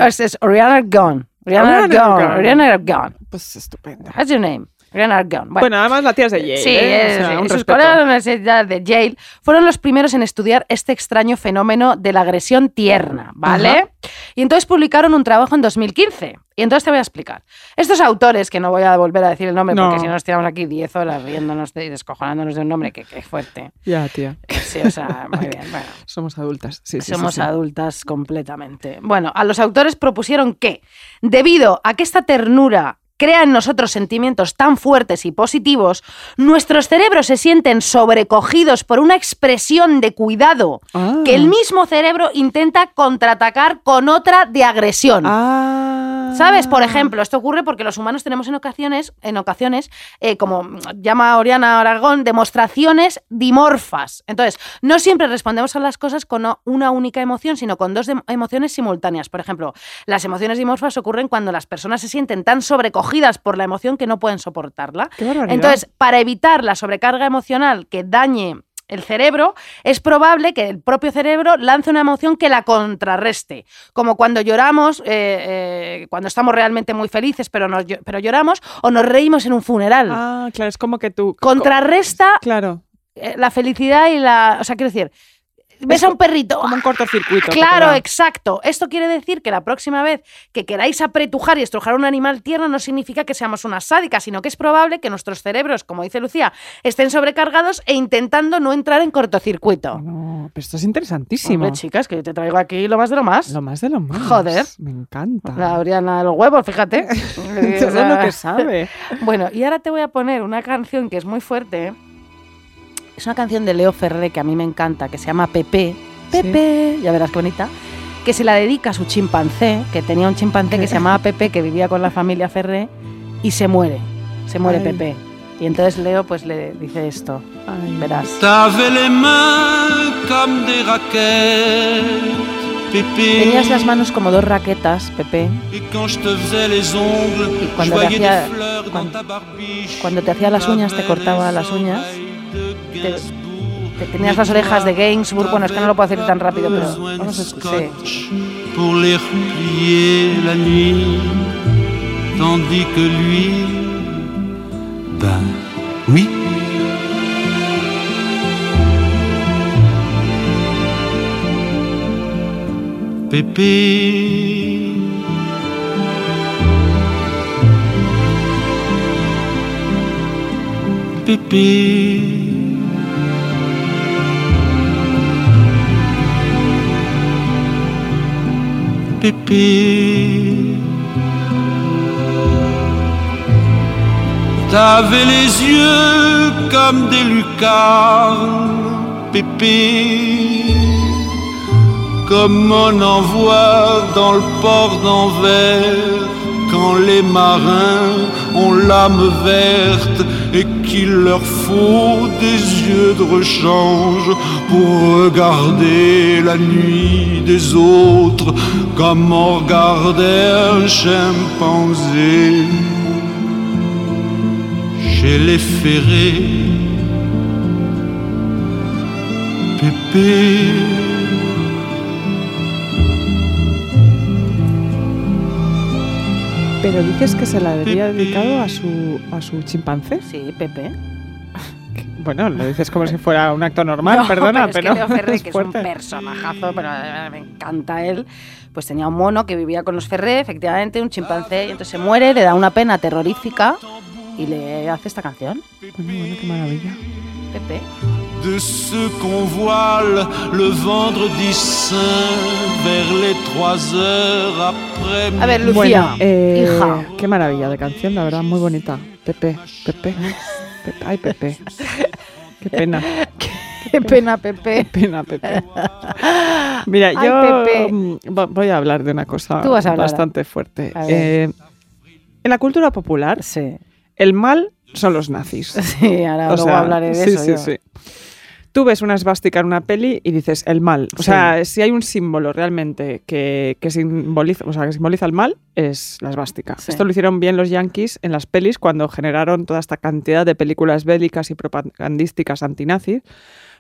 Es, es Oriana Aragón. Oriana. Aragón. Oriana Aragón. Pues estupendo. What's your name? Aragón. Bueno, además la tía es de Yale. Sí, ¿eh? es- O sea, sí. sus colegas de la Universidad de Yale fueron los primeros en estudiar este extraño fenómeno de la agresión tierna, ¿vale? Y entonces publicaron un trabajo en 2015. Y entonces te voy a explicar. Estos autores, que no voy a volver a decir el nombre No. porque si no nos tiramos aquí 10 horas riéndonos y descojonándonos de un nombre que, que fuerte. Ya, tía. Sí, o sea, muy bien. Bueno, Somos adultas. Sí, sí, somos sí, sí. adultas completamente. Bueno, a los autores propusieron que, debido a que esta ternura crea en nosotros sentimientos tan fuertes y positivos, nuestros cerebros se sienten sobrecogidos por una expresión de cuidado Ah. que el mismo cerebro intenta contraatacar con otra de agresión. Ah. ¿Sabes? Por ejemplo, esto ocurre porque los humanos tenemos en ocasiones, en ocasiones, eh, como llama Oriana Aragón, demostraciones dimorfas. Entonces, no siempre respondemos a las cosas con una única emoción, sino con dos emociones simultáneas. Por ejemplo, las emociones dimorfas ocurren cuando las personas se sienten tan sobrecogidas por la emoción que no pueden soportarla. Qué. Entonces, para evitar la sobrecarga emocional que dañe el cerebro, es probable que el propio cerebro lance una emoción que la contrarreste. Como cuando lloramos, eh, eh, cuando estamos realmente muy felices, pero, nos pero lloramos, o nos reímos en un funeral. Ah, claro, es como que tú. Contrarresta Claro. eh, la felicidad y la. O sea, quiero decir, ves a un perrito. Como un cortocircuito. Claro, exacto. Esto quiere decir que la próxima vez que queráis apretujar y estrujar a un animal tierno no significa que seamos unas sádicas, sino que es probable que nuestros cerebros, como dice Lucía, estén sobrecargados e intentando no entrar en cortocircuito. No, pero esto es interesantísimo. Hombre, chicas, que yo te traigo aquí lo más de lo más. Lo más de lo más. Joder. Me encanta. La Oriana de los huevos, fíjate. Todo lo que sabe. Bueno, y ahora te voy a poner una canción que es muy fuerte. Es una canción de Leo Ferré que a mí me encanta, que se llama Pepe. Pepe, ya verás qué bonita. Que se la dedica a su chimpancé, que tenía un chimpancé que se llamaba Pepe, que vivía con la familia Ferré, y se muere. Se muere Ay. Pepe. Y entonces Leo pues le dice esto. Ay. Verás. Tenías las manos como dos raquetas, Pepe. Y cuando te hacía- cuando- cuando te hacía las uñas, te cortaba las uñas, te- te tenías las orejas de Gainsbourg. Bueno, es que no lo puedo decir tan rápido, pero vamos a escuchar. scotch Pour les replier la nuit, tandis que lui, ben oui. Pépé. Pépé. Pépé. T'avais les yeux comme des lucarnes, Pépé. Comme on en voit dans le port d'Anvers, quand les marins ont l'âme verte et qu'il leur faut des yeux de rechange pour regarder la nuit des autres comme on regardait un chimpanzé chez les ferrés. Pépé. Pero dices que se la habría Pepe. dedicado a su, a su chimpancé. Sí, Pepe. Bueno, lo dices como si fuera un acto normal, No, perdona, pero pero. es que Leo Ferré, es que es un personajazo, pero eh, me encanta él, pues tenía un mono que vivía con los Ferré, efectivamente, un chimpancé, y entonces se muere, le da una pena terrorífica y le hace esta canción, Bueno, bueno, qué maravilla. Pepe. De ceux qu'on voile le vendredi saint vers les trois heures après A ver, Lucía, Bueno, eh, hija. qué maravilla de canción, la verdad, muy bonita. Pepe, Pepe, Pepe, ay Pepe. Qué pena, Qué pena, Pepe. pena, Pepe. Mira, Ay, yo Pepe. mm, vo- voy a hablar de una cosa Tú vas a hablar. bastante fuerte. Eh, en la cultura popular, Sí, el mal son los nazis. sí, ahora O luego sea, hablaré de sí, eso. sí, yo. sí. Tú ves una esvástica en una peli y dices el mal. O Sí. sea, si hay un símbolo realmente que, que simboliza, o sea, que simboliza el mal, es la esvástica. Sí. Esto lo hicieron bien los yankees en las pelis cuando generaron toda esta cantidad de películas bélicas y propagandísticas antinazis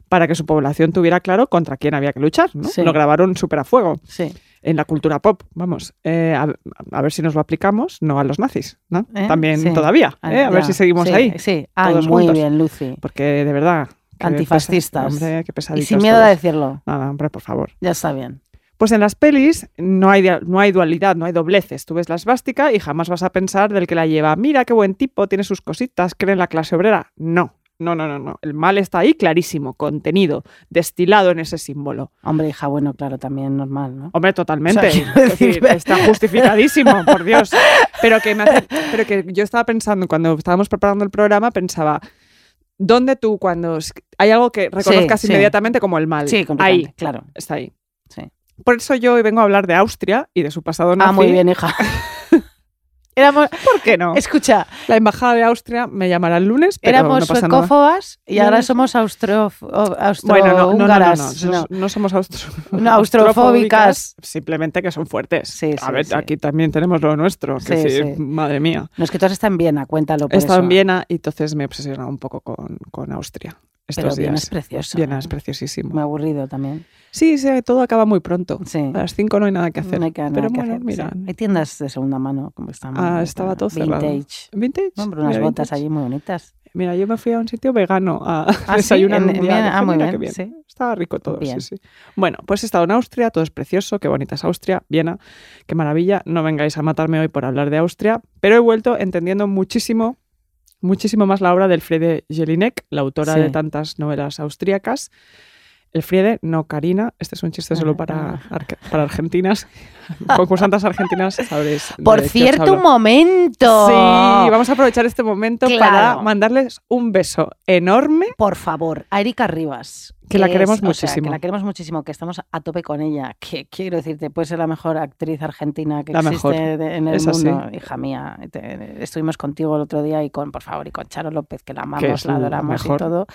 para que su población tuviera claro contra quién había que luchar. ¿no? Sí. Lo grabaron súper a fuego Sí, en la cultura pop. Vamos, eh, a, a ver si nos lo aplicamos, no a los nazis, ¿no? ¿Eh? También Sí. todavía, Ah, ¿eh? a ver si seguimos Sí, ahí. Sí, Ay, todos muy juntos. bien, Lucy. Porque de verdad. Antifascistas. Hombre, qué Y sin miedo a decirlo, Nada, hombre, por favor. ya está bien. Pues en las pelis no hay, no hay dualidad, no hay dobleces. Tú ves la esvástica y jamás vas a pensar del que la lleva. Mira qué buen tipo, tiene sus cositas, cree en la clase obrera. No, no, no, no, no. El mal está ahí clarísimo, contenido, destilado en ese símbolo. Hombre, hija, bueno, claro, también normal, ¿no? Hombre, totalmente. O sea, quiero Es decir- está justificadísimo, por Dios. Pero que, me hace- pero que yo estaba pensando, cuando estábamos preparando el programa, pensaba, ¿dónde tú cuando hay algo que reconozcas sí. inmediatamente como el mal? Sí, Ahí, claro. está ahí. Sí. Por eso yo hoy vengo a hablar de Austria y de su pasado nazi. Ah, muy bien, hija. Éramos, ¿Por qué no? escucha, La embajada de Austria me llamará el lunes, pero éramos no pasa nada. suecófobas y ahora somos austro, Bueno, no, no, no, no, no, somos austro- No, austrofóbicas. Simplemente que son fuertes. Sí, a ver, sí. aquí también tenemos lo nuestro. Que. Madre mía. No es que tú has estado en Viena, cuéntalo por He estado eso. en Viena y entonces me he obsesionado un poco con, con Austria estos Pero Viena días. es precioso. Viena es preciosísimo. Muy aburrido también. Sí, sí, todo acaba muy pronto. Sí. A las 5 no hay nada que hacer. No hay que- nada Pero que bueno, hacer, mira. sí. Hay tiendas de segunda mano, como están. Ah, estaba todo cerrado. Vintage. Vintage. No, unas Mira, botas vintage. allí muy bonitas. Mira, yo me fui a un sitio vegano a ¿Ah, sí? desayunar En- un en día. Ah, muy bien, qué sí. Estaba rico todo, Bien. sí, sí. Bueno, pues he estado en Austria, todo es precioso, qué bonita es Austria, Viena, qué maravilla. No vengáis a matarme hoy por hablar de Austria, pero he vuelto entendiendo muchísimo, muchísimo más la obra del Friede Jelinek, la autora Sí. de tantas novelas austríacas. El Friede, no Karina, este es un chiste solo Ah, para, arque- para argentinas. Concursantes argentinas, sabréis. de Por cierto, un momento. Sí, vamos a aprovechar este momento para mandarles un beso enorme. Por favor, a Erika Rivas, Que la es- queremos sea, muchísimo. que la queremos muchísimo, que estamos a tope con ella. Que quiero decirte, puede ser la mejor actriz argentina que La existe mejor. de- en el mundo, hija mía. Te- estuvimos contigo el otro día y con, por favor, y con Charo López, que la amamos, la adoramos y todo.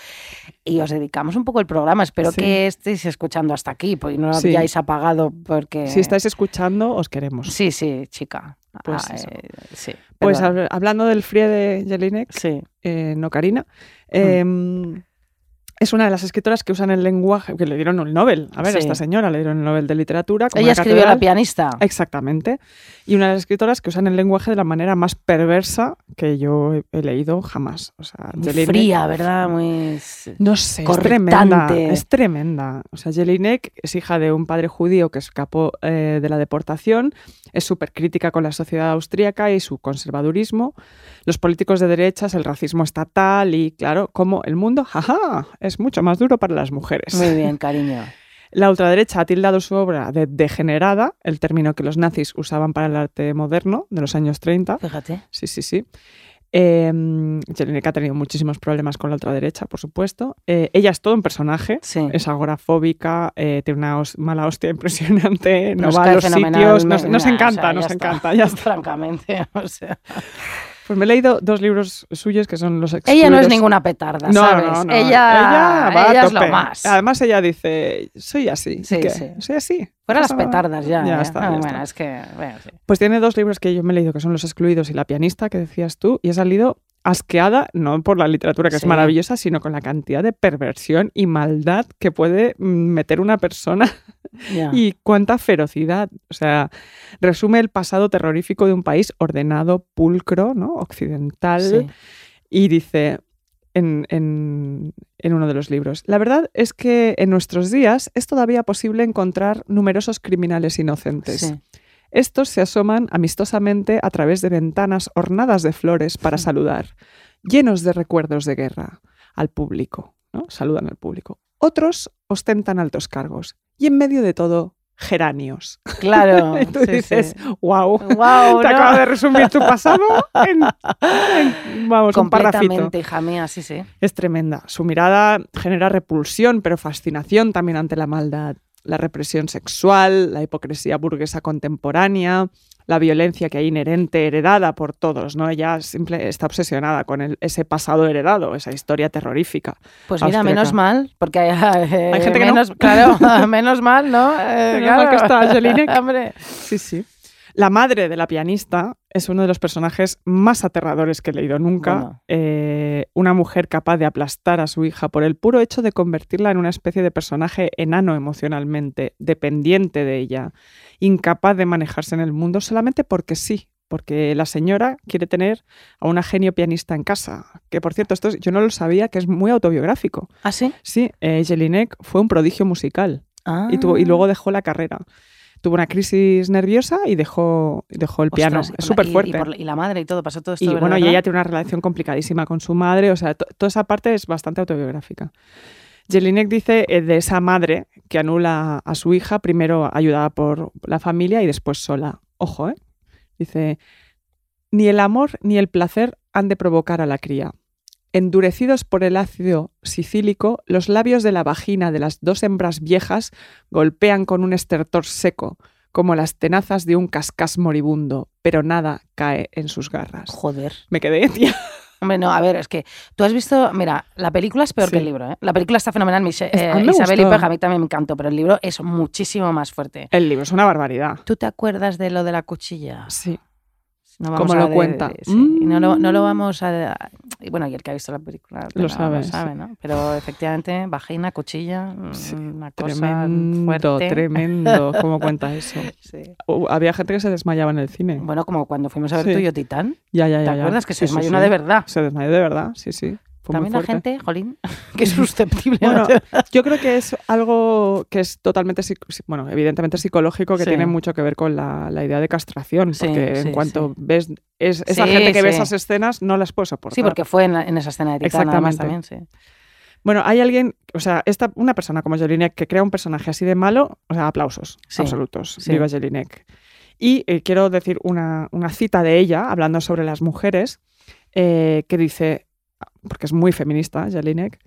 Y os dedicamos un poco el programa. Espero Sí. que estéis escuchando hasta aquí, pues no lo Sí. hayáis apagado porque. Si estáis escuchando, os queremos. Sí, sí, chica. Pues Ah, eh, sí. Pues hab- hablando del frío de Jelinek, Sí. eh, no Karina, Mm. Es una de las escritoras que usan el lenguaje, que le dieron el Nobel. A ver, a Sí. esta señora le dieron el Nobel de Literatura. como Ella escribió La catedral. pianista. Exactamente. Y una de las escritoras que usan el lenguaje de la manera más perversa que yo he, leído jamás. O sea, Muy Jelinek- fría, ¿verdad? Muy. No sé, es tremenda. Es tremenda. O sea, Jelinek es hija de un padre judío que escapó eh, de la deportación, es súper crítica con la sociedad austríaca y su conservadurismo, los políticos de derechas, el racismo estatal y, claro, como el mundo, jaja, es mucho más duro para las mujeres. Muy bien, cariño. La ultraderecha ha tildado su obra de degenerada, el término que los nazis usaban para el arte moderno de los años 30. Fíjate. Sí, sí, sí. Eh, Jelinek ha tenido muchísimos problemas con la ultraderecha, por supuesto. Eh, ella es todo un personaje. Sí. Es agorafóbica, eh, tiene una hos- mala hostia impresionante, no Nos va a los sitios. Nos, nos nah, o encanta, sea, nos está. encanta. Ya está. Francamente, o sea. Pues me he leído dos libros suyos que son los Ella no es excluidos. ninguna petarda, No, ¿sabes? no, no. Ella, va a ella es lo más. Además, ella dice: Soy así. Sí, ¿Qué? sí. Soy así. Fuera las pasa nada". petardas ya. Ya ¿eh? está, Ah, ya bueno, está. es que. bueno, sí. Pues tiene dos libros que yo me he leído, que son Los Excluidos y La Pianista, que decías tú, y he salido asqueada, no por la literatura, que Sí. es maravillosa, sino con la cantidad de perversión y maldad que puede mm, meter una persona Y cuánta ferocidad. O sea, resume el pasado terrorífico de un país ordenado, pulcro, ¿no? occidental, Sí. y dice en, en- en uno de los libros, la verdad es que en nuestros días es todavía posible encontrar numerosos criminales inocentes. Sí. Estos se asoman amistosamente a través de ventanas ornadas de flores para saludar, llenos de recuerdos de guerra, al público. ¿no? Saludan al público. Otros ostentan altos cargos y en medio de todo, geranios. Claro. y tú sí, sí. dices, wow, Guau, te ¿no? acabo de resumir tu pasado en, en- vamos, un parrafito. Completamente, hija mía, sí, sí. Es tremenda. Su mirada genera repulsión, pero fascinación también ante la maldad. La represión sexual, la hipocresía burguesa contemporánea, la violencia que hay inherente, heredada por todos, ¿no? Ella simple, está obsesionada con el- ese pasado heredado, esa historia terrorífica. Pues mira, menos mal, porque hay, Hay gente que no. menos, Claro, menos mal, ¿no? Eh, Menos mal que claro. está Jelinek. Hombre. Sí, sí. La madre de la pianista es uno de los personajes más aterradores que he leído nunca. Bueno. Eh, una mujer capaz de aplastar a su hija por el puro hecho de convertirla en una especie de personaje enano emocionalmente, dependiente de ella, incapaz de manejarse en el mundo solamente porque sí. Porque la señora quiere tener a una genio pianista en casa. Que por cierto, esto es- yo no lo sabía, que es muy autobiográfico. ¿Ah, sí? Sí, eh, Jelinek fue un prodigio musical Ah. y, tuvo, y luego dejó la carrera. Tuvo una crisis nerviosa y dejó, dejó el piano. Es súper fuerte. Y, la madre y todo, pasó todo esto. Y ¿verdad, bueno, y ella tiene una relación complicadísima con su madre, o sea, to- toda esa parte es bastante autobiográfica. Jelinek dice eh, de esa madre que anula a su hija, primero ayudada por la familia y después sola. Ojo, ¿eh? Dice, ni el amor ni el placer han de provocar a la cría. Endurecidos por el ácido sicílico, los labios de la vagina de las dos hembras viejas golpean con un estertor seco, como las tenazas de un cascás moribundo, pero nada cae en sus garras. Joder. Me quedé, tía. Hombre, no, a ver, es que tú has visto, mira, la película es peor Sí. que el libro, ¿eh? La película está fenomenal, eh, Isabel y. Peja, a mí también me encantó, pero el libro es muchísimo más fuerte. El libro es una barbaridad. ¿Tú te acuerdas de lo de la cuchilla? Sí. No ¿Cómo vamos a lo de- cuenta? sí, y no, lo, no lo Mm. vamos a... y bueno, y el que ha visto la película Lo no, sabe, ¿no? Pero efectivamente, vagina, cuchilla, mm, Sí, una cosa Tremendo, fuerte. tremendo. ¿Cómo cuenta eso? Sí. Uh, había gente que se desmayaba en el cine. Bueno, como cuando fuimos a ver tú y yo Titán. ya, ya, ¿Te ya. ya. acuerdas? Que se desmayó una de verdad. Se desmayó de verdad, sí, sí. Fue También la gente, jolín, que es susceptible. Bueno, ¿no? yo creo que es algo que es totalmente, bueno, evidentemente psicológico, que Sí. tiene mucho que ver con la, la idea de castración, Sí, porque sí, en cuanto ves es- esa gente que ve esas escenas no las puedes soportar. Sí, porque fue en, la- en esa escena de Titán, además también, Exactamente. sí. Bueno, hay alguien, o sea, esta, una persona como Jelinek que crea un personaje así de malo, o sea, aplausos absolutos. Viva Jelinek. Y eh, quiero decir una, una cita de ella, hablando sobre las mujeres, eh, que dice, porque es muy feminista, Jelinek,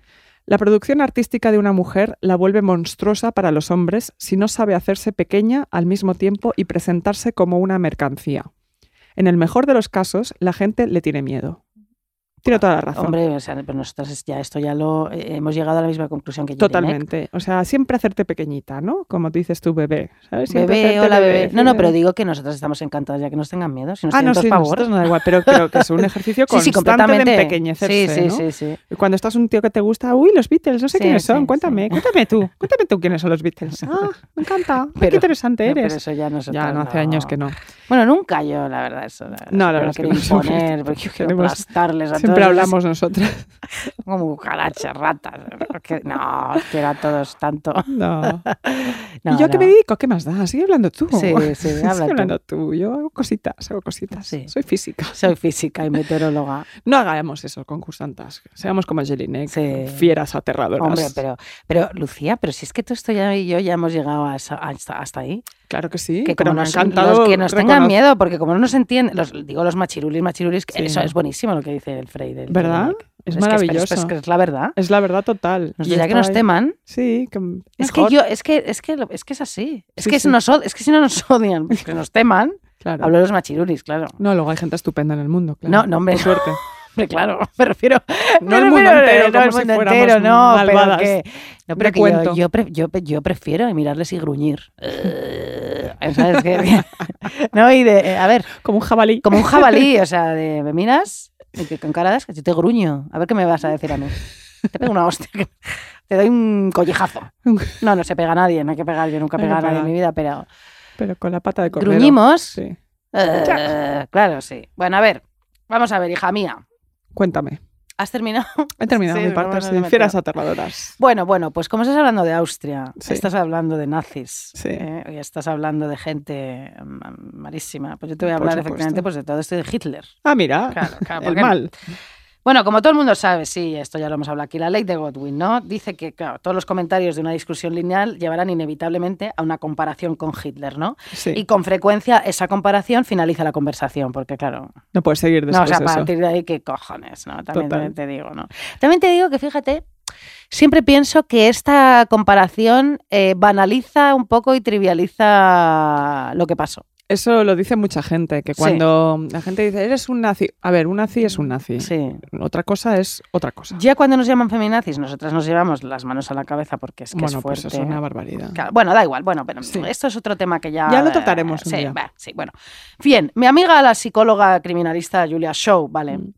La producción artística de una mujer la vuelve monstruosa para los hombres si no sabe hacerse pequeña al mismo tiempo y presentarse como una mercancía. En el mejor de los casos, la gente le tiene miedo. Tiene toda la razón. Hombre, o sea, pero nosotros ya esto ya lo eh, hemos llegado a la misma conclusión que Jelinek. Totalmente. O sea, siempre hacerte pequeñita, ¿no? Como dices tú, bebé. ¿sabes? Siempre Bebé, hacerte hola bebé. No, no, sí. pero digo que nosotros estamos encantados ya que nos tengan miedo. Si nos Ah, tienen no, todos sí, nosotros no da igual, pero, pero que es un ejercicio Sí, sí, constante de completamente. empequeñecerse, Sí, sí, ¿no? sí, sí. Cuando estás un tío que te gusta, uy, los Beatles, no sé Sí, quiénes sí, son, sí. cuéntame, cuéntame tú, cuéntame tú quiénes son los Beatles. Ah, me encanta, qué interesante No, pero eres. eso ya nosotros Ya, no, hace años que no. Bueno, nunca yo, la verdad, eso. La No, la verdad es que no imponer, porque yo quiero aplastarles a Siempre hablamos nosotras. Como cucarachas, ratas. porque- no, que era todos tanto. No. No, ¿Y yo no. me dedico? ¿Qué más da? Sigue hablando tú. Sí, sí, Sigue habla tú. hablando tú. Yo hago cositas, hago cositas. Sí. Soy física. Soy física y meteoróloga. No hagamos eso, concursantas. Seamos como Jelinek, Sí. fieras aterradoras. Hombre, pero, pero Lucía, pero si es que todo esto ya y yo ya hemos llegado a hasta, hasta ahí. Claro que sí, que pero como me ha nos, encantado los que nos tengan miedo, porque como no nos entienden, los, digo los machirulis, machirulis, que Sí. eso es buenísimo lo que dice el Del ¿Verdad? Es que es- maravilloso. Es, que es la verdad. Es la verdad total. Nos Y diría que nos teman. Sí, que Es que yo, es que, es que, es que es así. Es Sí, que, sí. nos es que si no nos odian, que nos teman, claro. hablo de los machirulis, claro. No, luego hay gente estupenda en el mundo, claro. No, no, hombre, Por suerte. Hombre, claro, me refiero. No el mundo entero, no el mundo entero, no, pero que, no, pero que yo, cuento. yo, pre- yo, yo prefiero mirarles y gruñir. Eh, ¿Sabes qué? No, y de, eh, a ver, Como un jabalí. como un jabalí, o sea, de, me miras que cara de asco, yo te gruño. A ver qué me vas a decir a mí. Te pego una hostia, que- te doy un collejazo. No, no se pega a nadie, no hay que pegar, yo nunca he que pegado a nadie en mi vida, pero Pero con la pata de cordero. gruñimos. Sí. Eh, claro, sí. Bueno, a ver, vamos a ver, hija mía. Cuéntame. ¿Has terminado? He terminado Sí, mi parte. bueno, sí. Fieras aterradoras. Bueno, bueno, pues como estás hablando de Austria, Sí. estás hablando de nazis, Sí. ¿eh? y estás hablando de gente malísima, pues yo te voy a hablar efectivamente pues, de todo esto de Hitler. Ah, mira. Claro, claro, el porque- mal. Bueno, como todo el mundo sabe, sí, esto ya lo hemos hablado aquí, la ley de Godwin, ¿no? Dice que, claro, todos los comentarios de una discusión lineal llevarán inevitablemente a una comparación con Hitler, ¿no? Sí. Y con frecuencia esa comparación finaliza la conversación, porque claro, No puedes seguir no, después o sea, a partir de ahí, ¿qué cojones? ¿no? También, Total. también te digo, ¿no? También te digo que fíjate, siempre pienso que esta comparación eh, banaliza un poco y trivializa lo que pasó. Eso lo dice mucha gente, que Sí. cuando la gente dice, eres un nazi. A ver, un nazi es un nazi. Sí. Otra cosa es otra cosa. Ya cuando nos llaman feminazis, nosotras nos llevamos las manos a la cabeza porque es que bueno, es pues fuerte. eso es una barbaridad. Claro, Bueno, da igual, bueno, pero Sí. esto es otro tema que ya... Ya lo trataremos un sí, día. sí, bueno. Bien, mi amiga la psicóloga criminalista Julia Shaw, ¿vale? Mm.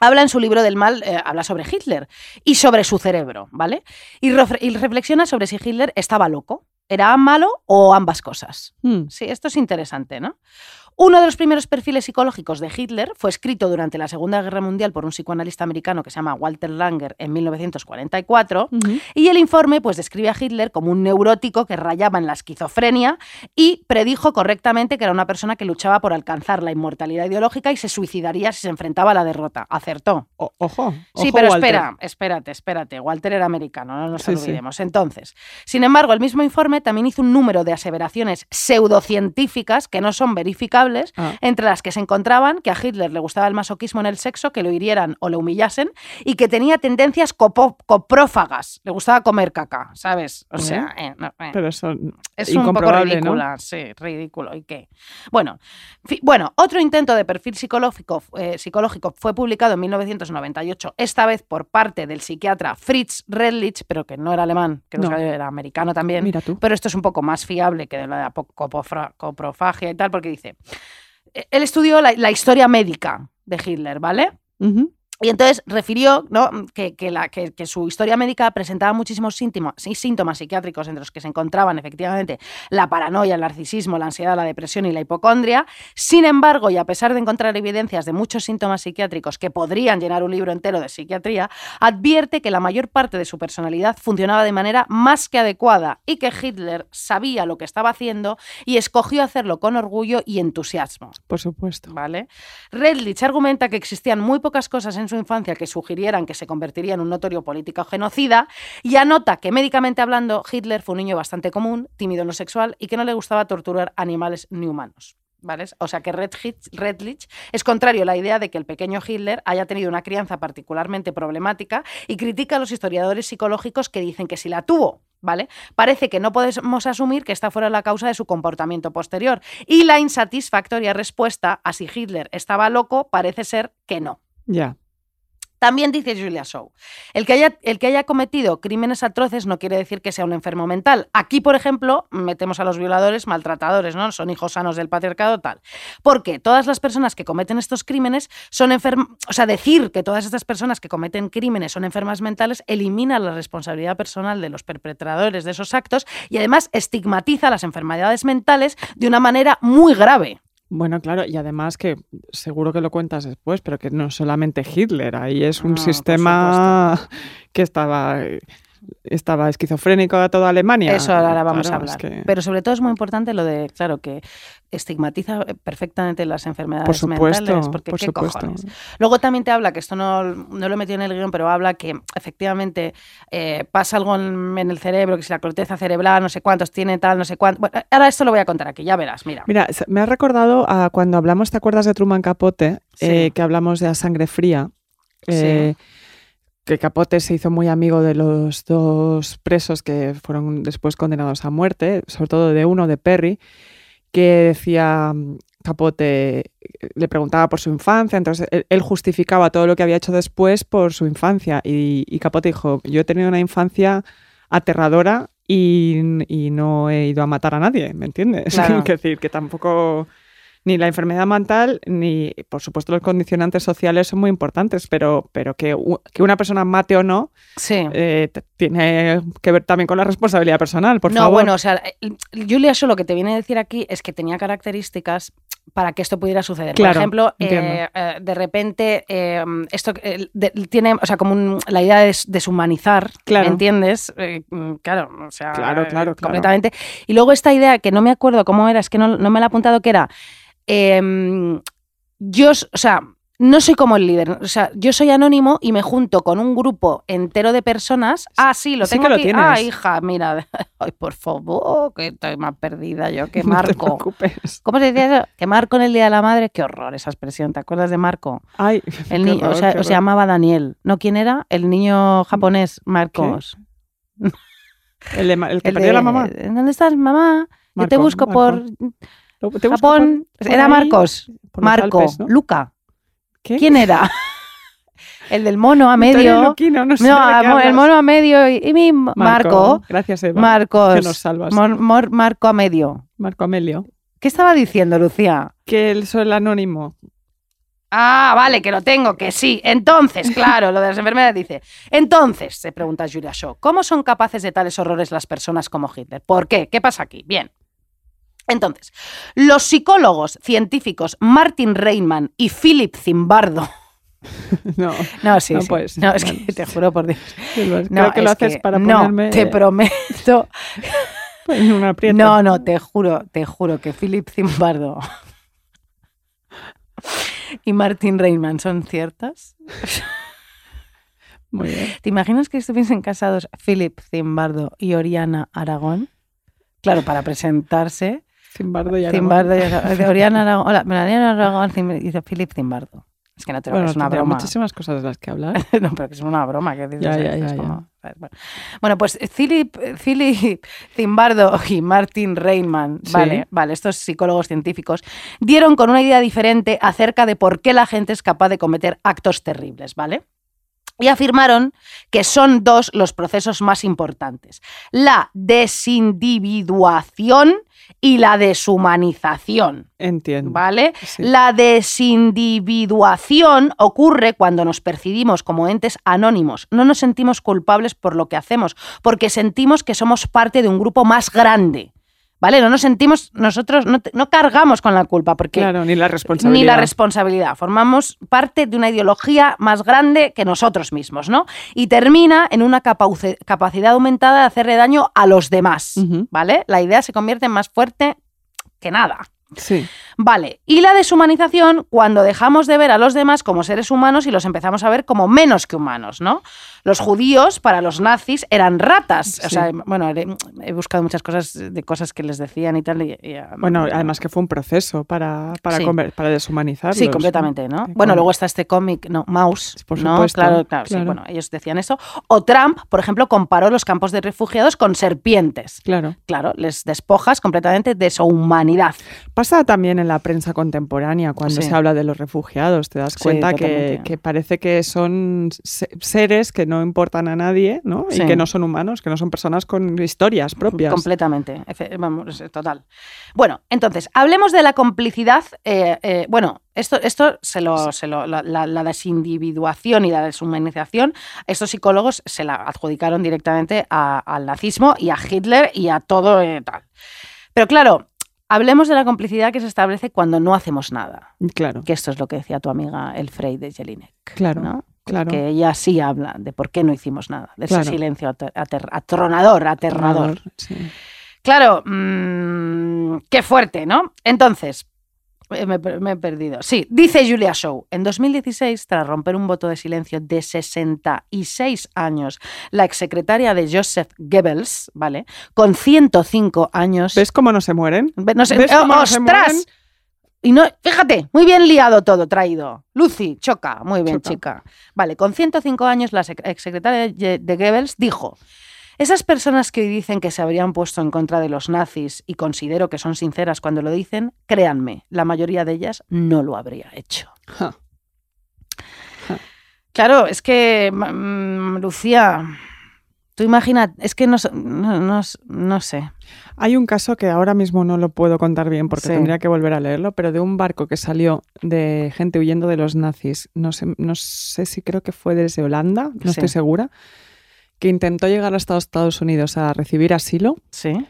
Habla en su libro del mal, eh, habla sobre Hitler y sobre su cerebro, ¿vale? Y reflexiona sobre si Hitler estaba loco, era malo o ambas cosas. Mm. Sí, esto es interesante, ¿no? Uno de los primeros perfiles psicológicos de Hitler fue escrito durante la Segunda Guerra Mundial por un psicoanalista americano que se llama Walter Langer en 1944 Ujú. y el informe pues describe a Hitler como un neurótico que rayaba en la esquizofrenia y predijo correctamente que era una persona que luchaba por alcanzar la inmortalidad ideológica y se suicidaría si se enfrentaba a la derrota. Acertó. O- ojo. Sí, pero Walter. espera, espérate, espérate. Walter era americano, no nos Sí, sí. olvidemos. Entonces, sin embargo, el mismo informe también hizo un número de aseveraciones pseudocientíficas que no son verificables, Ah. entre las que se encontraban que a Hitler le gustaba el masoquismo en el sexo, que lo hirieran o le humillasen, y que tenía tendencias coprófagas. Le gustaba comer caca, ¿sabes? O sea, eh, no, eh. Pero eso Es un poco ridícula, sí, ridículo. ¿Y qué? Bueno, bueno, otro intento de perfil psicológico, eh, psicológico fue publicado en 1998, esta vez por parte del psiquiatra Fritz Redlich, pero que no era alemán, que No. era americano también. Mira tú. Pero esto es un poco más fiable que de la coprofagia y tal, porque dice, él estudió la, historia médica de Hitler, ¿vale? Ujú. Y entonces refirió ¿no? que, que la- que- que su historia médica presentaba muchísimos síntomas, sí, síntomas psiquiátricos entre los que se encontraban efectivamente la paranoia, el narcisismo, la ansiedad, la depresión y la hipocondria. Sin embargo, y a pesar de encontrar evidencias de muchos síntomas psiquiátricos que podrían llenar un libro entero de psiquiatría, advierte que la mayor parte de su personalidad funcionaba de manera más que adecuada y que Hitler sabía lo que estaba haciendo y escogió hacerlo con orgullo y entusiasmo. Por supuesto. ¿Vale? Redlich argumenta que existían muy pocas cosas en su infancia que sugirieran que se convertiría en un notorio político genocida y anota que médicamente hablando Hitler fue un niño bastante común, tímido en lo sexual y que no le gustaba torturar animales ni humanos. ¿Vale? O sea que Redlich, Redlich es contrario a la idea de que el pequeño Hitler haya tenido una crianza particularmente problemática y critica a los historiadores psicológicos que dicen que si la tuvo, ¿vale? Parece que no podemos asumir que esta fuera la causa de su comportamiento posterior. Y la insatisfactoria respuesta a si Hitler estaba loco parece ser que no. Ya. También dice Julia Shaw, el que, haya, el que haya cometido crímenes atroces no quiere decir que sea un enfermo mental. Aquí, por ejemplo, metemos a los violadores maltratadores, ¿no? Son hijos sanos del patriarcado, tal. Porque todas las personas que cometen estos crímenes son enfermas, o sea, decir que todas estas personas que cometen crímenes son enfermas mentales elimina la responsabilidad personal de los perpetradores de esos actos y además estigmatiza las enfermedades mentales de una manera muy grave. Bueno, claro, y además que seguro que lo cuentas después, pero que no solamente Hitler, ahí es un No, por sistema que estaba, estaba esquizofrénico a toda Alemania. Eso ahora vamos Claro, a es hablar. que- Pero sobre todo es muy importante lo de, claro, que estigmatiza perfectamente las enfermedades por supuesto, mentales. Porque por qué supuesto. cojones. Luego también te habla, que esto no, no lo he metido en el guion, pero habla que efectivamente eh, pasa algo en, en el cerebro, que si la corteza cerebral, no sé cuántos tiene tal, no sé cuánto. Bueno, ahora esto lo voy a contar aquí, ya verás, mira. Mira, me ha recordado a cuando hablamos, ¿te acuerdas de Truman Capote? Sí. Eh, que hablamos de A Sangre Fría. eh, Que Capote se hizo muy amigo de los dos presos que fueron después condenados a muerte, sobre todo de uno, de Perry, que decía mm, Capote, le preguntaba por su infancia, entonces él, justificaba todo lo que había hecho después por su infancia. Y, y Capote dijo, yo he tenido una infancia aterradora y, y no he ido a matar a nadie, ¿me entiendes? Claro. Es decir, que tampoco ni la enfermedad mental ni, por supuesto, los condicionantes sociales son muy importantes, pero, pero que, que una persona mate o no Sí. eh, tiene que ver también con la responsabilidad personal, por no, favor. bueno, o sea, el- Julia Shaw lo que te viene a decir aquí es que tenía características para que esto pudiera suceder. Claro, Por ejemplo, eh, eh, de repente, eh, esto eh, de- tiene, o sea, como un- la idea de des- deshumanizar, Claro. ¿me entiendes? Eh, mm, claro, o sea, Claro, eh, claro, claro. completamente. Y luego esta idea que no me acuerdo cómo era, es que no, no me la he apuntado, que era, em, yo, o sea, no soy como el líder, o sea, yo soy anónimo y me junto con un grupo entero de personas. Ah, sí, lo sí tengo que lo tienes. Ah, hija, mira, ay, por favor, que estoy más perdida yo que No te Marco. preocupes. ¿Cómo se decía eso? Que Marco en el Día de la Madre, qué horror esa expresión, ¿te acuerdas de Marco? Ay, El niño, horror, o, sea, o se llamaba Daniel. ¿No quién era? El niño japonés, Marcos. El, de el que El perdió de, la mamá. ¿Dónde estás, mamá? Yo te Marco, busco Marco. por te Japón. por- por era ahí, Marcos. Marco. Alpes, ¿no? Luca. ¿Qué? ¿Quién era? el del mono a medio. Luquino, no sé el mono a medio y, y mi Marco. Gracias, Eva. Marcos. Que nos salvas. Mor- Mor- Marco a medio. Marco Amelio. ¿Qué estaba diciendo, Lucía? Que él es el anónimo. Ah, vale, que lo tengo, que sí. Entonces, claro, lo de las enfermedades dice. Entonces, se pregunta Julia Shaw, ¿cómo son capaces de tales horrores las personas como Hitler? ¿Por qué? ¿Qué pasa aquí? Bien. Entonces, los psicólogos científicos Martin Reinman y Philip Zimbardo. No, No, sí, No sí. puedes. No, es que te juro por Dios. creo No, que lo es haces que- para no, te prometo. en aprieto. No, no, te juro, te juro que Philip Zimbardo y Martin Reinman son ciertas. Muy bien. ¿Te imaginas que estuviesen casados Philip Zimbardo y Oriana Aragón? Claro, para presentarse. Zimbardo y Aragón. Zimbardo y Aragón. Oriana Aragón. Hola, Aragón dice Philip Zimbardo. Es que no te lo Bueno, es una broma. muchísimas cosas de las que hablar. no, pero que es una broma. Que dices, Ya, eh, ya, es ya, como-. Bueno. Bueno, pues Philip, Philip Zimbardo y Martin Reinman, Sí. vale, vale, estos psicólogos científicos, dieron con una idea diferente acerca de por qué la gente es capaz de cometer actos terribles, ¿vale? Y afirmaron que son dos los procesos más importantes, la desindividuación y la deshumanización. Entiendo. ¿Vale? Sí. La desindividuación ocurre cuando nos percibimos como entes anónimos. No nos sentimos culpables por lo que hacemos, porque sentimos que somos parte de un grupo más grande. ¿Vale? No nos sentimos, nosotros no, te- no cargamos con la culpa, porque Claro, ni la responsabilidad. ni la responsabilidad. Formamos parte de una ideología más grande que nosotros mismos, ¿no? Y termina en una capacidad aumentada de hacerle daño a los demás. ¿vale? La idea se convierte en más fuerte que nada, Sí. Vale, y la deshumanización cuando dejamos de ver a los demás como seres humanos y los empezamos a ver como menos que humanos, ¿no? Los judíos, para los nazis, eran ratas. O sea, bueno, he, he buscado muchas cosas de cosas que les decían y tal. y- y, Bueno, además que fue un proceso para, para, Sí. para deshumanizarlos. Sí, completamente, ¿no? Bueno, luego está este cómic, no, Mouse, Por ¿no? supuesto, Claro, claro, sí, bueno, ellos decían eso. O Trump, por ejemplo, comparó los campos de refugiados con serpientes. Claro. Claro, les despojas completamente de su humanidad. Pasa también en la prensa contemporánea cuando Sí. se habla de los refugiados. Te das Sí, cuenta que, parece que son se- seres que no importan a nadie, ¿no? Sí. Y que no son humanos, que no son personas con historias propias. Completamente, vamos, es total. Bueno, entonces, hablemos de la complicidad. eh, eh, bueno, esto, esto se lo, se lo- la, la- la desindividuación y la deshumanización, estos psicólogos se la adjudicaron directamente a- al nazismo y a Hitler y a todo eh, tal. Pero claro, hablemos de la complicidad que se establece cuando no hacemos nada. Claro, Que esto es lo que decía tu amiga El Frey de Jelinek. claro, ¿no? Claro. Que ella sí habla de por qué no hicimos nada, de Claro. ese silencio ater- ater- atronador, aterrador. Sí. Claro, mm, qué fuerte, ¿no? Entonces, eh, me, me he perdido. Sí, dice Julia Shaw, en 2016, tras romper un voto de silencio de 66 años, la exsecretaria de Joseph Goebbels, ¿vale? Con 105 años... ¿Ves cómo no se mueren? Ve- no sé- ¿Ves ¡Oh, cómo no se ¡Ostras! mueren? Y no, fíjate, muy bien liado todo traído. Lucy, choca, muy bien, Choca. chica. Vale, con 105 años, la sec- exsecretaria de Goebbels dijo: Esas personas que hoy dicen que se habrían puesto en contra de los nazis y considero que son sinceras cuando lo dicen, créanme, la mayoría de ellas no lo habría hecho. Claro, es que, mm, Lucía, tú imagina, es que no, no, no sé. Hay un caso que ahora mismo no lo puedo contar bien porque Sí. tendría que volver a leerlo, pero de un barco que salió de gente huyendo de los nazis, no sé, no sé si creo que fue desde Holanda, no Sí. estoy segura, que intentó llegar hasta Estados Unidos a recibir asilo, Sí.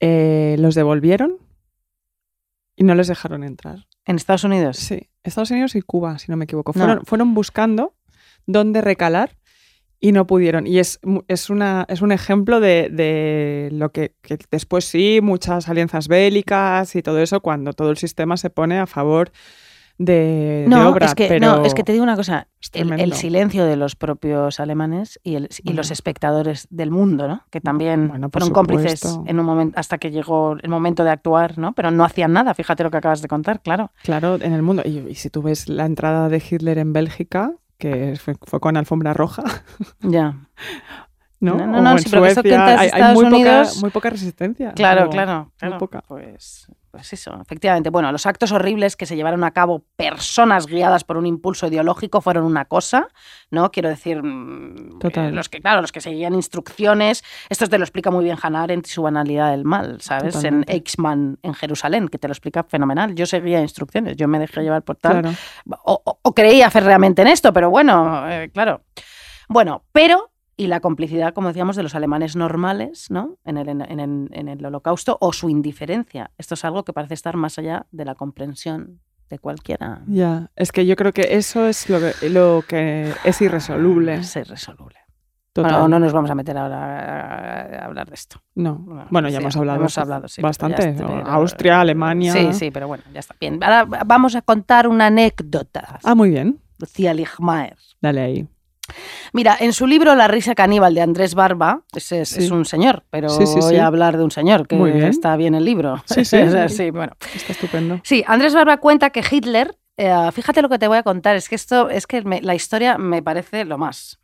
eh, los devolvieron y no les dejaron entrar. En Estados Unidos. Sí, Estados Unidos y Cuba, si no me equivoco. Fueron buscando dónde recalar y no pudieron. Y es, es, una, es un ejemplo de, de lo que, que después sí, muchas alianzas bélicas y todo eso, cuando todo el sistema se pone a favor de, de No, obra. es que, pero no, es que te digo una cosa, el, silencio de los propios alemanes y, el- y los espectadores del mundo, ¿no? Que también Bueno, fueron cómplices supuesto. en un momento hasta que llegó el momento de actuar, ¿no? Pero no hacían nada, fíjate lo que acabas de contar, claro. Claro, en el mundo. Y, y si tú ves la entrada de Hitler en Bélgica, que fue, fue con alfombra roja, Ya. ¿no? No, no, no, en que hay, hay muy, poca, Unidos- muy poca resistencia. Claro, claro, muy poca. Pues, pues eso, efectivamente. Bueno, los actos horribles que se llevaron a cabo personas guiadas por un impulso ideológico fueron una cosa, ¿no? Quiero decir, mm, Total. eh, los que, claro, los que seguían instrucciones, esto te lo explica muy bien Hannah Arendt y su banalidad del mal, ¿sabes? Totalmente. En Eichmann, en Jerusalén, que te lo explica fenomenal. Yo seguía instrucciones, yo me dejé llevar por tal. Claro. O, o- o creía férreamente en esto, pero bueno, eh, claro. Bueno, pero, y la complicidad, como decíamos, de los alemanes normales, ¿no? En el, en, en- en el holocausto, o su indiferencia. Esto es algo que parece estar más allá de la comprensión de cualquiera. Ya, es que yo creo que eso es lo que, lo que es irresoluble. Es irresoluble. Total. Bueno, no nos vamos a meter ahora a hablar de esto. No. Bueno, Bueno, ya sí, hemos hablado, hemos hablado, sí, bastante. Austria, Alemania. Sí, sí, pero bueno, ya está bien. Ahora vamos a contar una anécdota. Ah, muy bien. Lucía Ligmaer. Dale ahí. Mira, en su libro La risa caníbal de Andrés Barba, es, Sí. es un señor, pero Sí, sí, voy a hablar de un señor que bien. está bien el libro. Sí, sí. Bueno. Está estupendo. Sí, Andrés Barba cuenta que Hitler, eh, fíjate lo que te voy a contar, es que esto, es que me- la historia me parece lo más.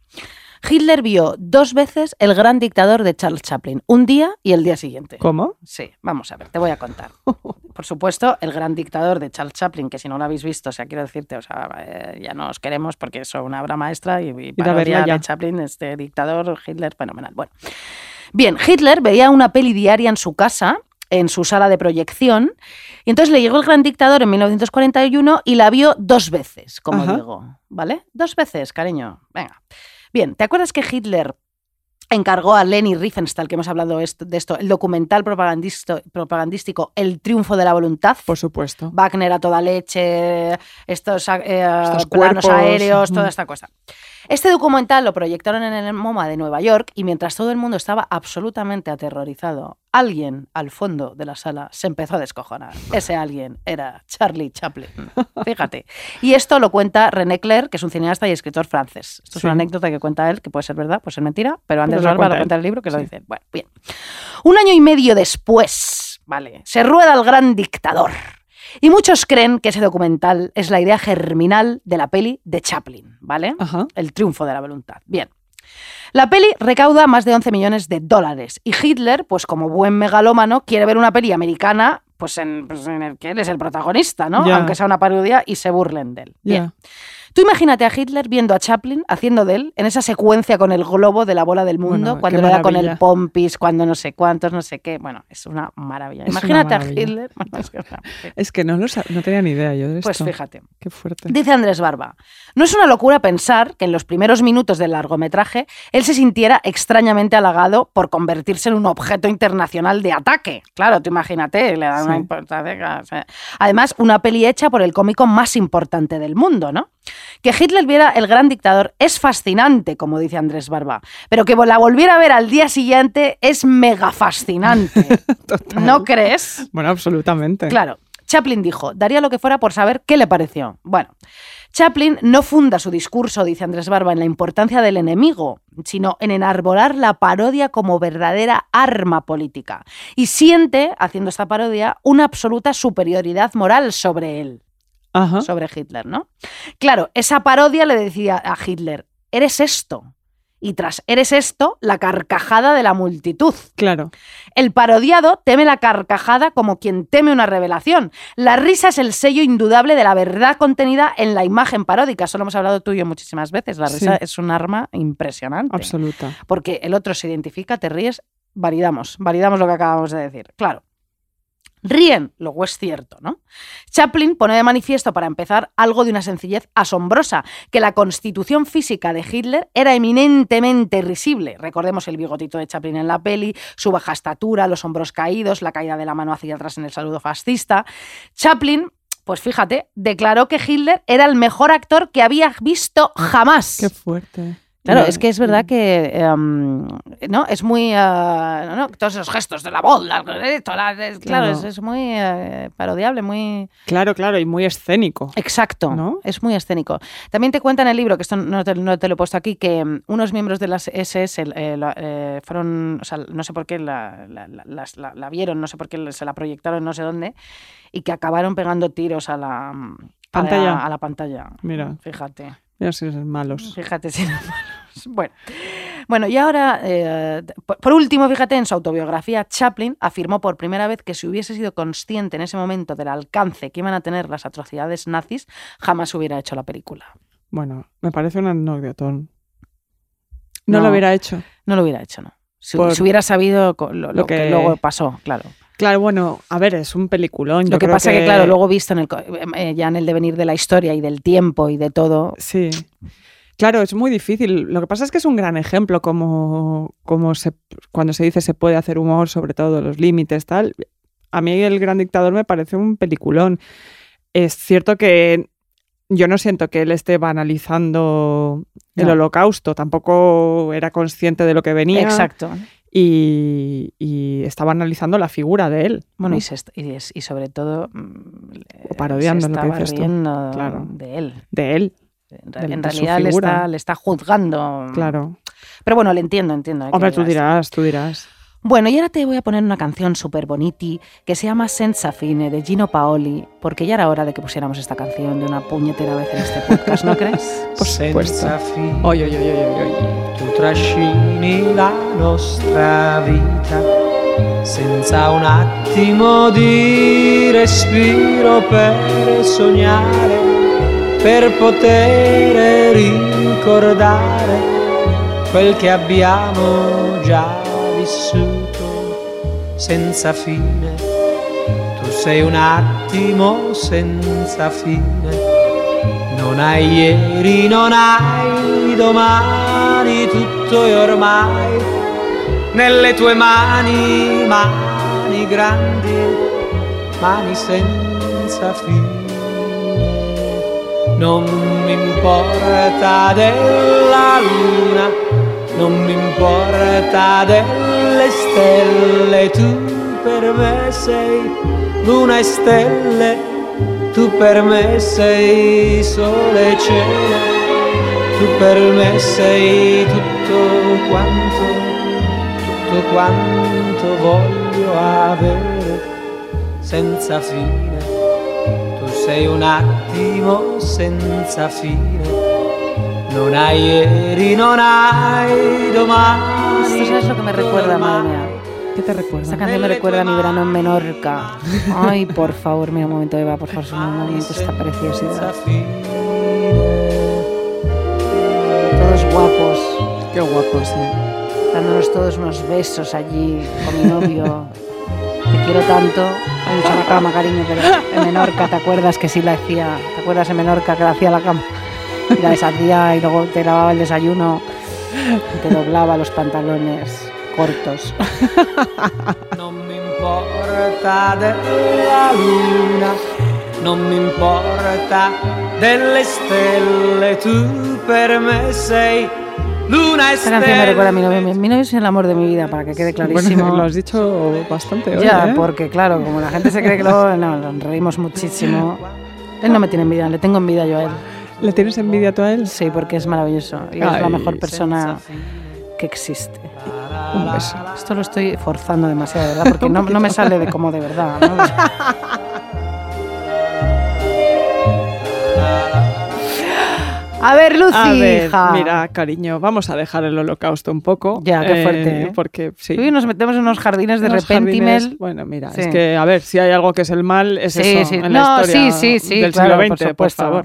Hitler vio dos veces el gran dictador de Charles Chaplin, un día y el día siguiente. ¿Cómo? Sí, vamos a ver, te voy a contar. Por supuesto, el gran dictador de Charles Chaplin, que si no lo habéis visto, o sea, quiero decirte, o sea, eh, ya no os queremos porque es una obra maestra y, y parodia de Chaplin, este dictador, Hitler, fenomenal. Bueno, bien, Hitler veía una peli diaria en su casa, en su sala de proyección, y entonces le llegó el gran dictador en 1941 y la vio dos veces, como Ajá. digo, ¿vale? Dos veces, cariño. Venga. Bien, ¿te acuerdas que Hitler encargó a Leni Riefenstahl, que hemos hablado de esto, el documental propagandístico El triunfo de la voluntad? Por supuesto. Wagner a toda leche, estos, eh, Estos planos cuerpos, aéreos, toda esta cosa. Este documental lo proyectaron en el MoMA de Nueva York y mientras todo el mundo estaba absolutamente aterrorizado, alguien al fondo de la sala se empezó a descojonar. Ese alguien era Charlie Chaplin. Fíjate. Y esto lo cuenta René Clair, que es un cineasta y escritor francés. Esto es una anécdota que cuenta él, que puede ser verdad, puede ser mentira, pero Andrés lo Barba cuenta cuenta en el libro que lo Sí. dice. Bueno, bien. Un año y medio después, vale, se rueda el gran dictador. Y muchos creen que ese documental es la idea germinal de la peli de Chaplin, ¿vale? Ajá. El triunfo de la voluntad. Bien. La peli recauda más de 11 millones de dólares y Hitler, pues como buen megalómano, quiere ver una peli americana pues en, pues en el que él es el protagonista, ¿no? Aunque sea una parodia y se burlen de él. Bien. Tú imagínate a Hitler viendo a Chaplin haciendo de él en esa secuencia con el globo de la bola del mundo, Bueno, cuando le da con el pompis, cuando no sé cuántos, no sé qué. Bueno, es una maravilla. Es una Imagínate a. Hitler. Bueno, es que es una- Es que no, lo no tenía ni idea yo de Pues esto. fíjate. Qué fuerte. Dice Andrés Barba, no es una locura pensar que en los primeros minutos del largometraje él se sintiera extrañamente halagado por convertirse en un objeto internacional de ataque. Claro, tú imagínate, le dan una importancia. o sea, además, una peli hecha por el cómico más importante del mundo, ¿no? Que Hitler viera El Gran Dictador es fascinante, como dice Andrés Barba, pero que la volviera a ver al día siguiente es mega fascinante. ¿No crees? Bueno, absolutamente. Claro, Chaplin dijo, daría lo que fuera por saber qué le pareció. Bueno, Chaplin no funda su discurso, dice Andrés Barba, en la importancia del enemigo, sino en enarbolar la parodia como verdadera arma política. Y siente, haciendo esta parodia, una absoluta superioridad moral sobre él, Ajá. sobre Hitler, ¿no? Claro, esa parodia le decía a Hitler, eres esto. Y tras eres esto, la carcajada de la multitud. Claro. El parodiado teme la carcajada como quien teme una revelación. La risa es el sello indudable de la verdad contenida en la imagen paródica. Eso lo hemos hablado tú y yo muchísimas veces. La risa Sí. es un arma impresionante. Absoluta. Porque el otro se identifica, te ríes, validamos, validamos lo que acabamos de decir. Claro. Ríen, luego es cierto, ¿no? Chaplin pone de manifiesto, para empezar, algo de una sencillez asombrosa, que la constitución física de Hitler era eminentemente risible. Recordemos el bigotito de Chaplin en la peli, su baja estatura, los hombros caídos, la caída de la mano hacia atrás en el saludo fascista. Chaplin, pues fíjate, declaró que Hitler era el mejor actor que había visto jamás. Qué fuerte. Claro, es que es verdad que em, no es muy no, todos esos gestos de la voz, la- claro, Claro. es, es muy eh, parodiable, muy Claro, claro, y muy escénico. exacto, ¿No? es muy escénico. También te cuenta en el libro que esto no te, no te lo he puesto aquí que mm, unos miembros de las SS eh, la- eh, fueron, o sea, no sé por qué la, vieron, no sé por qué se la proyectaron, no sé dónde, y que acabaron pegando tiros a la a la- Pantalla. a la pantalla. Mira. fíjate. Mira si son malos. Fíjate si no malos. Bueno. bueno, y ahora, eh, por, último, fíjate, en su autobiografía, Chaplin afirmó por primera vez que si hubiese sido consciente en ese momento del alcance que iban a tener las atrocidades nazis, jamás hubiera hecho la película. Bueno, me parece un anecdotón. No, No. lo hubiera hecho. No lo hubiera hecho, ¿no? Si, hubiera sabido lo, lo lo que... que- luego pasó, claro. Claro, bueno, a ver, es un peliculón. Yo Lo que creo pasa que, claro, luego visto en el, co- eh, ya en el devenir de la historia y del tiempo y de todo, Sí. Claro, es muy difícil. Lo que pasa es que es un gran ejemplo como, como se, cuando se dice se puede hacer humor sobre todo los límites, tal. A mí el gran dictador me parece un peliculón. Es cierto que yo no siento que él esté banalizando el holocausto, tampoco era consciente de lo que venía exacto. Y, y estaba analizando la figura de él. Bueno, ¿no? y, se y, y sobre todo mm, O parodiando se lo que dices riendo Claro. de él. de él, En, ra- De- en de su realidad le está, le está juzgando. claro. Pero bueno, le entiendo, entiendo. Hombre, tú dirás, tú dirás. Bueno, y ahora te voy a poner una canción súper boniti que se llama Senza Fine de Gino Paoli, porque ya era hora de que pusiéramos esta canción de una puñetera vez en este podcast, ¿no crees? Por supuesto. Senza fine Oy, oy, oy, oy, oy. tu trascini la nostra vita senza un attimo di respiro per sognare, per poter ricordare quel che abbiamo già vissuto senza fine. Tu sei un attimo senza fine. Non hai ieri, non hai domani, tutto è ormai nelle tue mani, mani grandi, mani senza fine. Non mi importa della luna, non mi importa delle stelle, tu per me sei luna e stelle, tu per me sei sole e cielo, tu per me sei tutto quanto, tutto quanto voglio avere senza fine. Tu sei un attimo senza fine, non hai ieri, non hai domani. Esto sabes lo que me recuerda, madre mía. ¿Qué te recuerda? Esta canción me recuerda a mi verano en Menorca. Ay, por favor, mira un momento, Eva, por favor, un momento esta preciosidad. Todos guapos, Qué guapo, sí. dándonos todos unos besos allí con mi novio. Te quiero tanto. Hay mucho la cama, cariño, pero en Menorca, ¿te acuerdas que sí la hacía? ¿Te acuerdas en Menorca que la hacía la cama? Y la deshacía y luego te lavaba el desayuno te doblaba los pantalones cortos. Non mi importa della luna, non mi importa delle stelle, tu per me sei luna Esta canción me recuerda a mi novio. Mi, novio es el amor de mi vida, para que quede clarísimo. Bueno, lo has dicho bastante hoy, Ya, ¿eh? porque claro, como la gente se cree que luego no, nos reímos muchísimo. Él no me tiene envidia, le tengo envidia yo a él. ¿Le tienes envidia tú a él? Sí, porque es maravilloso y es la Ay, mejor persona que existe. Un beso. Esto lo estoy forzando demasiado, ¿verdad? Porque no, no me sale de como de verdad. ¿no? A ver, Lucy, A ver, hija. mira, cariño, vamos a dejar el holocausto un poco. Ya, qué fuerte, ¿eh? Porque sí. Hoy nos metemos en unos jardines de jardines- Bueno, mira, Sí. es que, a ver, si hay algo que es el mal, es Sí, eso sí. en No, la historia sí, sí, sí, del claro, siglo XX, por por, favor.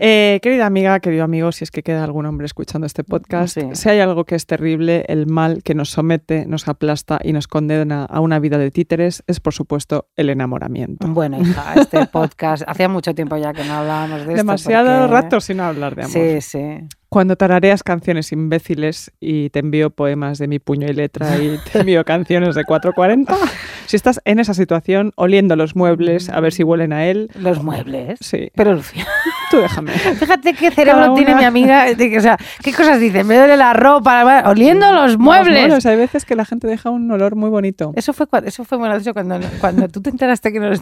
Eh, querida amiga, querido amigo, si es que queda algún hombre escuchando este podcast, Sí. si hay algo que es terrible, el mal que nos somete, nos aplasta y nos condena a una vida de títeres, es por supuesto el enamoramiento. Bueno, hija, este podcast, hacía mucho tiempo ya que no hablábamos de esto. Demasiado porque- rato sin hablar de amor. Sí, sí. Cuando tarareas canciones imbéciles y te envío poemas de mi puño y letra y te envío canciones de 440, si estás en esa situación, oliendo los muebles, a ver si huelen a él, Los muebles. sí, Pero Lucía, tú déjame. fíjate qué cerebro Cada tiene una- mi amiga. o sea, ¿qué cosas dice? Me duele la ropa, oliendo los muebles. Los muebles, hay veces que la gente deja un olor muy bonito. Eso fue, eso fue muy gracioso cuando, cuando tú te enteraste que nos,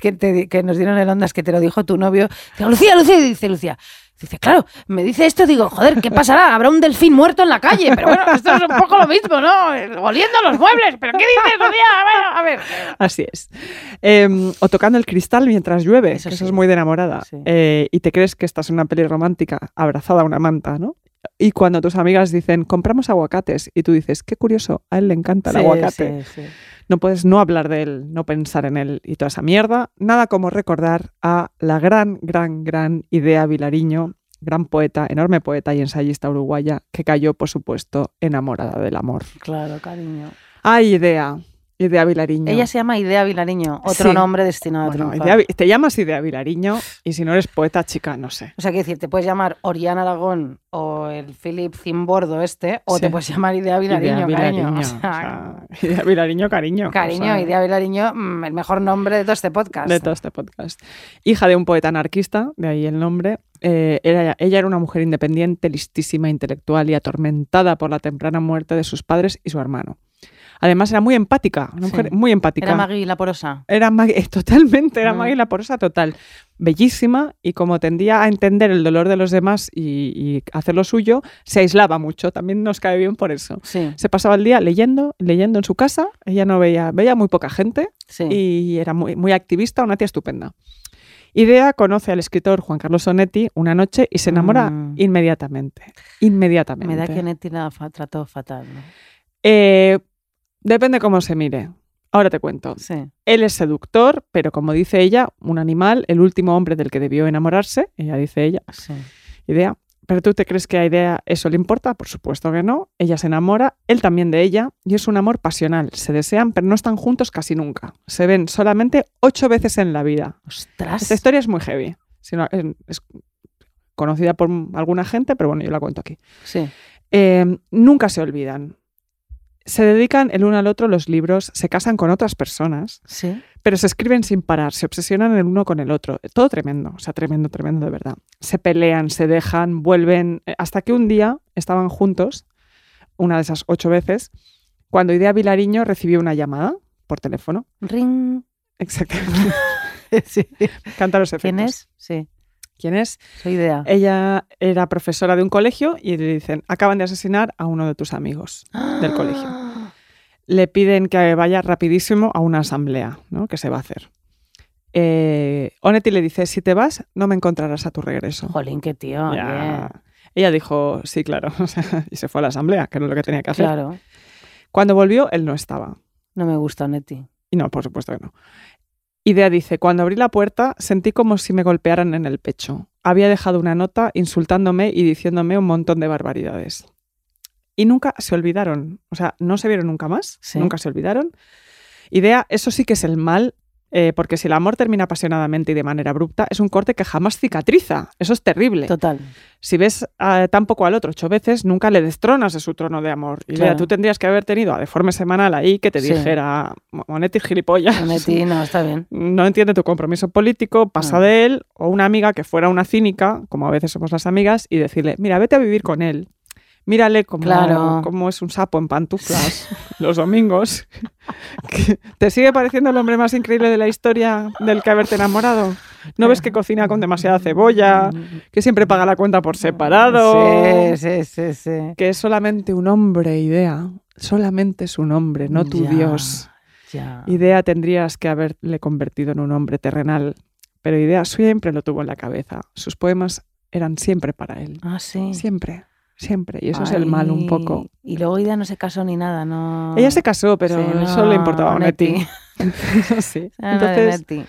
que, te- que nos dieron el ondas, que te lo dijo tu novio. Digo, Lucía, Lucía, dice Lucía. Dice, claro, me dice esto, digo, joder, ¿qué pasará? Habrá un delfín muerto en la calle. Pero bueno, esto es un poco lo mismo, ¿no? Oliendo los muebles. ¿Pero qué dices, Lucía? A ver, a ver. Así es. Eh, o tocando el cristal mientras llueve, Eso que sí. eso es muy de enamorada. Sí. Eh, y te crees que estás en una peli romántica abrazada a una manta, ¿no? Y cuando tus amigas dicen, compramos aguacates, y tú dices, qué curioso, a él le encanta el Sí, aguacate. sí, sí. No puedes no hablar de él, no pensar en él y toda esa mierda. Nada como recordar a la gran, gran, gran idea Vilariño, gran poeta, enorme poeta y ensayista uruguaya, que cayó, por supuesto, enamorada del amor. Claro, cariño. Ay, idea, idea Vilariño. Ella se llama Idea Vilariño, otro Sí. nombre destinado a triunfar. Idea te llamas Idea Vilariño y si no eres poeta, chica, no sé. O sea, quiero decir, te puedes llamar Oriana Aragón o el Philip Zimbordo este, o Sí. te puedes llamar Idea Vilariño, Idea cariño. Vilariño, O sea, o sea, Idea Vilariño, cariño. Cariño, o sea, Idea Vilariño, mm, el mejor nombre de todo este podcast. de todo este podcast. Hija de un poeta anarquista, de ahí el nombre. eh, era- ella era una mujer independiente, listísima, intelectual y atormentada por la temprana muerte de sus padres y su hermano. Además, era muy empática, una Sí. mujer muy empática. Era Maggie la porosa. Era Maggie- totalmente, era Mm. Maggie la porosa total. Bellísima y como tendía a entender el dolor de los demás y, y hacer lo suyo, se aislaba mucho. También nos cae bien por eso. Sí, Se pasaba el día leyendo, leyendo en su casa. Ella no veía, veía muy poca gente sí. y era muy, muy activista, una tía estupenda. Idea conoce al escritor Juan Carlos Sonetti una noche y se enamora Mm. inmediatamente. Inmediatamente. Me da que Neti la fa- trató fatal. ¿no? Eh, depende cómo se mire. Ahora te cuento. Sí. Él es seductor, pero como dice ella, un animal, el último hombre del que debió enamorarse, ella dice ella, sí. idea. ¿Pero tú te crees que a Idea eso le importa? Por supuesto que no. Ella se enamora, él también de ella, y es un amor pasional. Se desean, pero no están juntos casi nunca. Se ven solamente ocho veces en la vida. Ostras. Esta historia es muy heavy. Si no, es, es conocida por alguna gente, pero bueno, yo la cuento aquí. Sí. Eh, nunca se olvidan. Se dedican el uno al otro los libros, se casan con otras personas, Sí. pero se escriben sin parar, se obsesionan el uno con el otro. Todo tremendo, o sea, tremendo, tremendo de verdad. Se pelean, se dejan, vuelven, eh, hasta que un día estaban juntos, una de esas ocho veces, cuando Idea Vilariño recibió una llamada por teléfono. Ring. Exactamente. Sí. Canta los efectos. ¿Quién es? Sí. ¿Quién es? Soy idea. Ella era profesora de un colegio y le dicen, acaban de asesinar a uno de tus amigos del colegio. Le piden que vaya rapidísimo a una asamblea, ¿no? Que se va a hacer. Eh, Onetti le dice, si te vas, no me encontrarás a tu regreso. Jolín, qué tío. Ella dijo, sí, claro, y se fue a la asamblea, que era lo que tenía que hacer. Claro. Cuando volvió, él no estaba. No me gusta Neti. Y no, por supuesto que no. Idea dice, cuando abrí la puerta sentí como si me golpearan en el pecho. Había dejado una nota insultándome y diciéndome un montón de barbaridades. Y nunca se olvidaron. O sea, no se vieron nunca más. Sí. Nunca se olvidaron. Idea, eso sí que es el mal, eh, porque si el amor termina apasionadamente y de manera abrupta, es un corte que jamás cicatriza. Eso es terrible. Total. Si ves ah, tan poco al otro ocho veces, nunca le destronas de su trono de amor. Y Claro. tú tendrías que haber tenido a Deforme Semanal ahí que te Sí. dijera, Monetti gilipollas. Neti, no, está bien. No entiende tu compromiso político, pasa Ah. de él, o una amiga que fuera una cínica, como a veces somos las amigas, y decirle, mira, vete a vivir con él. Mírale como, Claro. como es un sapo en pantuflas los domingos. ¿Te sigue pareciendo el hombre más increíble de la historia del que haberte enamorado? ¿No ves que cocina con demasiada cebolla? Que siempre paga la cuenta por separado. Sí, sí, sí, sí. Que es solamente un hombre, idea. Solamente es un hombre, no tu Ya, Dios. Ya. Idea tendrías que haberle convertido en un hombre terrenal, pero Idea siempre lo tuvo en la cabeza. Sus poemas eran siempre para él. Ah, sí. Siempre, siempre. Y eso es el mal un poco. Y luego Ida no se casó ni nada, no. Ella se casó, pero Sí, eso le importaba a no. Neti. sí. Ah, de Entonces,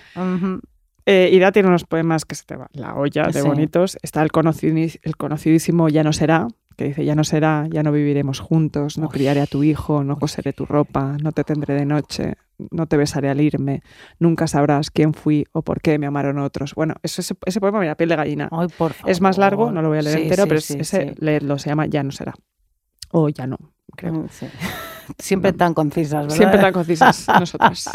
eh, Idea tiene unos poemas que se te va la olla de Sí. bonitos. Está el, conocidi- el conocidísimo Ya no será, que dice, ya no será, ya no viviremos juntos, no criaré a tu hijo, no coseré tu ropa, no te tendré de noche, no te besaré al irme, nunca sabrás quién fui o por qué me amaron otros. Bueno, eso, ese, ese poema me da piel de gallina. Ay, por favor. es más largo, no lo voy a leer Sí, entero, sí, pero sí, ese leerlo se llama Ya no será. O ya no, creo. Mm. Siempre No. tan concisas, ¿verdad? Siempre tan concisas nosotras.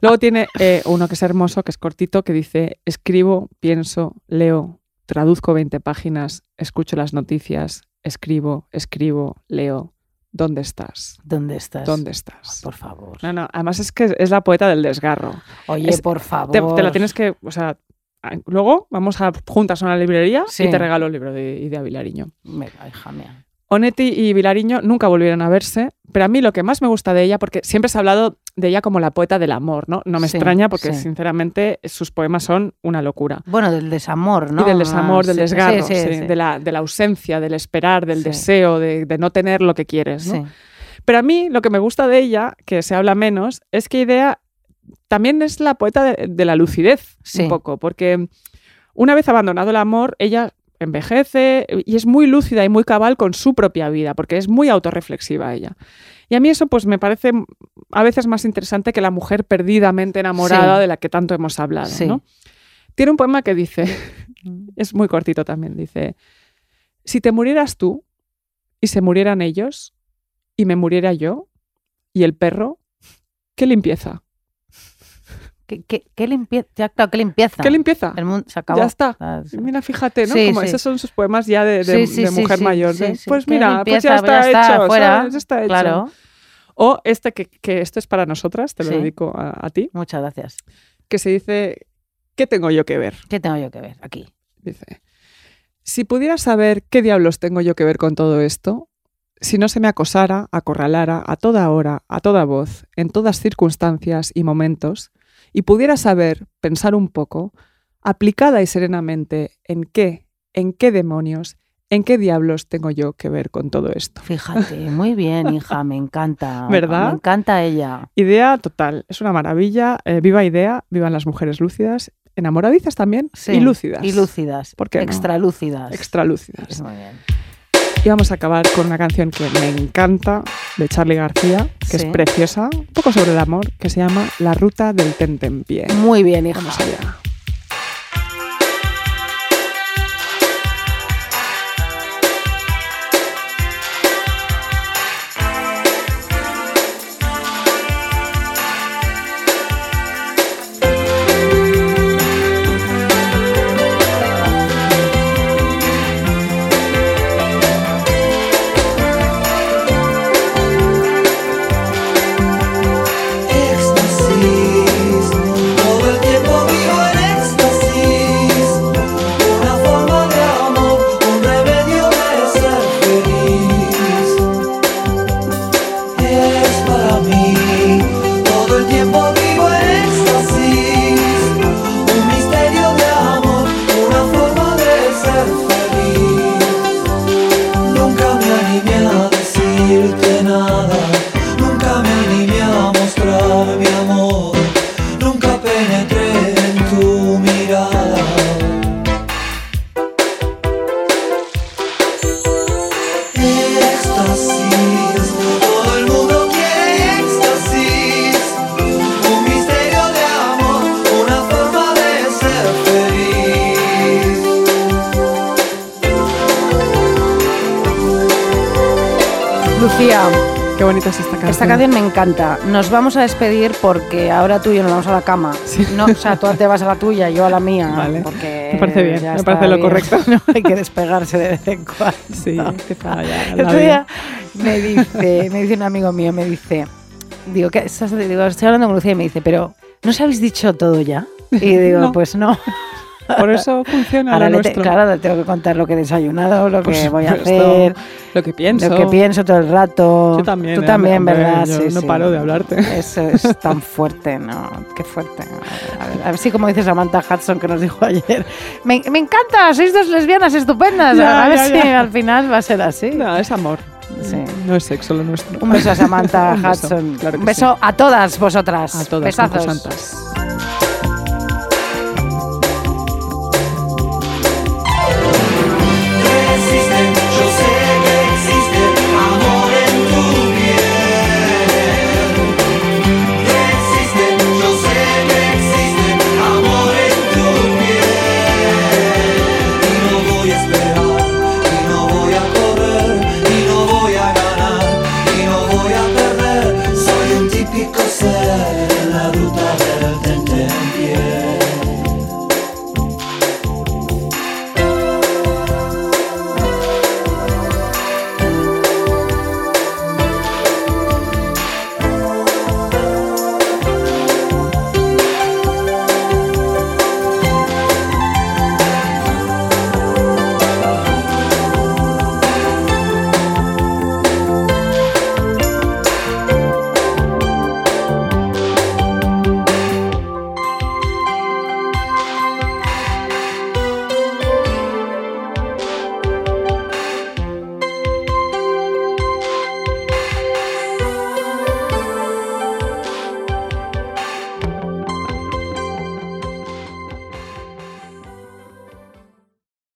Luego tiene eh, uno que es hermoso, que es cortito, que dice, escribo, pienso, leo, traduzco 20 páginas, escucho las noticias, escribo, escribo, leo. ¿Dónde estás? ¿Dónde estás? ¿Dónde estás? Por favor. No, no, además es que es la poeta del desgarro. Oye, es- por favor. Te, te la tienes que, o sea, a- luego vamos a juntas a una librería Sí. y te regalo el libro de Idea Vilariño. Venga, hija mía. Onetti y Vilariño nunca volvieron a verse, pero a mí lo que más me gusta de ella, porque siempre se ha hablado de ella como la poeta del amor, ¿no? No me Sí, extraña porque sí. sinceramente sus poemas son una locura. Bueno, del desamor, ¿no? Y del desamor, Ah, del sí, desgarro. De, la, de la ausencia, del esperar, del deseo, de, de no tener lo que quieres. Pero a mí lo que me gusta de ella, que se habla menos, es que Idea también es la poeta de, de la lucidez, un poco, porque una vez abandonado el amor, ella envejece y es muy lúcida y muy cabal con su propia vida, porque es muy autorreflexiva ella. Y a mí eso pues me parece a veces más interesante que la mujer perdidamente enamorada Sí. de la que tanto hemos hablado. Sí. ¿no? Tiene un poema que dice, es muy cortito también, dice, si te murieras tú y se murieran ellos y me muriera yo y el perro, ¿qué limpieza? ¿Qué, qué, qué limpieza? Ya, claro, ¿qué limpieza? ¿Qué limpieza? El mundo se acabó. Ya está. Ah. Mira, fíjate, ¿no? Sí, Como sí. esos son sus poemas ya de, de- Sí, sí, de sí, mujer mayor. Pues ¿Qué mira, pues ya está, ya está, hecho, fuera. ¿sabes? Ya está hecho. Claro. O este que, que esto es para nosotras, te lo dedico a, a ti, Muchas gracias. que se dice, ¿qué tengo yo que ver? ¿Qué tengo yo que ver aquí? Dice, si pudiera saber qué diablos tengo yo que ver con todo esto, si no se me acosara, acorralara a toda hora, a toda voz, en todas circunstancias y momentos, y pudiera saber, pensar un poco, aplicada y serenamente, en qué, en qué demonios, en qué diablos tengo yo que ver con todo esto. Fíjate, muy bien, hija, me encanta. ¿Verdad? Me encanta ella. Idea total, es una maravilla, eh, viva idea, vivan las mujeres lúcidas, enamoradizas también, Sí, y lúcidas. Y lúcidas. ¿Por qué no? Extralúcidas. Extralúcidas. Muy bien. Y vamos a acabar con una canción que me encanta de Charlie García, que Sí. es preciosa, un poco sobre el amor, que se llama La ruta del tentempié. Muy bien, hija. Vamos allá. Lucía, Qué bonita es esta canción. esta canción me encanta. Nos vamos a despedir porque ahora tú y yo nos vamos a la cama. No, o sea, tú te vas a la tuya, yo a la mía. Vale. Porque Me parece bien, me parece lo bien. correcto. No, hay que despegarse de vez en cuando. Sí, quizá ya. El la otro día me dice, me dice un amigo mío, me dice, digo, ¿qué estás? Digo, estoy hablando con Lucía y me dice, pero ¿no os habéis dicho todo ya? Y digo, No. pues no. Por eso funciona Ahora lo te- nuestro. claro, le tengo que contar lo que he desayunado, lo Por que voy a hacer, Lo que pienso. lo que pienso todo el rato. Yo también. Tú eh, también, hombre, ¿verdad? Yo Sí, no sí. paro de hablarte. Eso es tan fuerte, ¿no? Qué fuerte. A ver, a ver si como dice Samantha Hudson que nos dijo ayer. Me, me encanta, sois dos lesbianas estupendas. Ya, a ver ya, si ya. al final va a ser así. No, es amor. Sí. No es sexo lo nuestro. Un beso a Samantha Un beso, Hudson. claro Un beso sí. a todas vosotras. A todas Besazos. santas.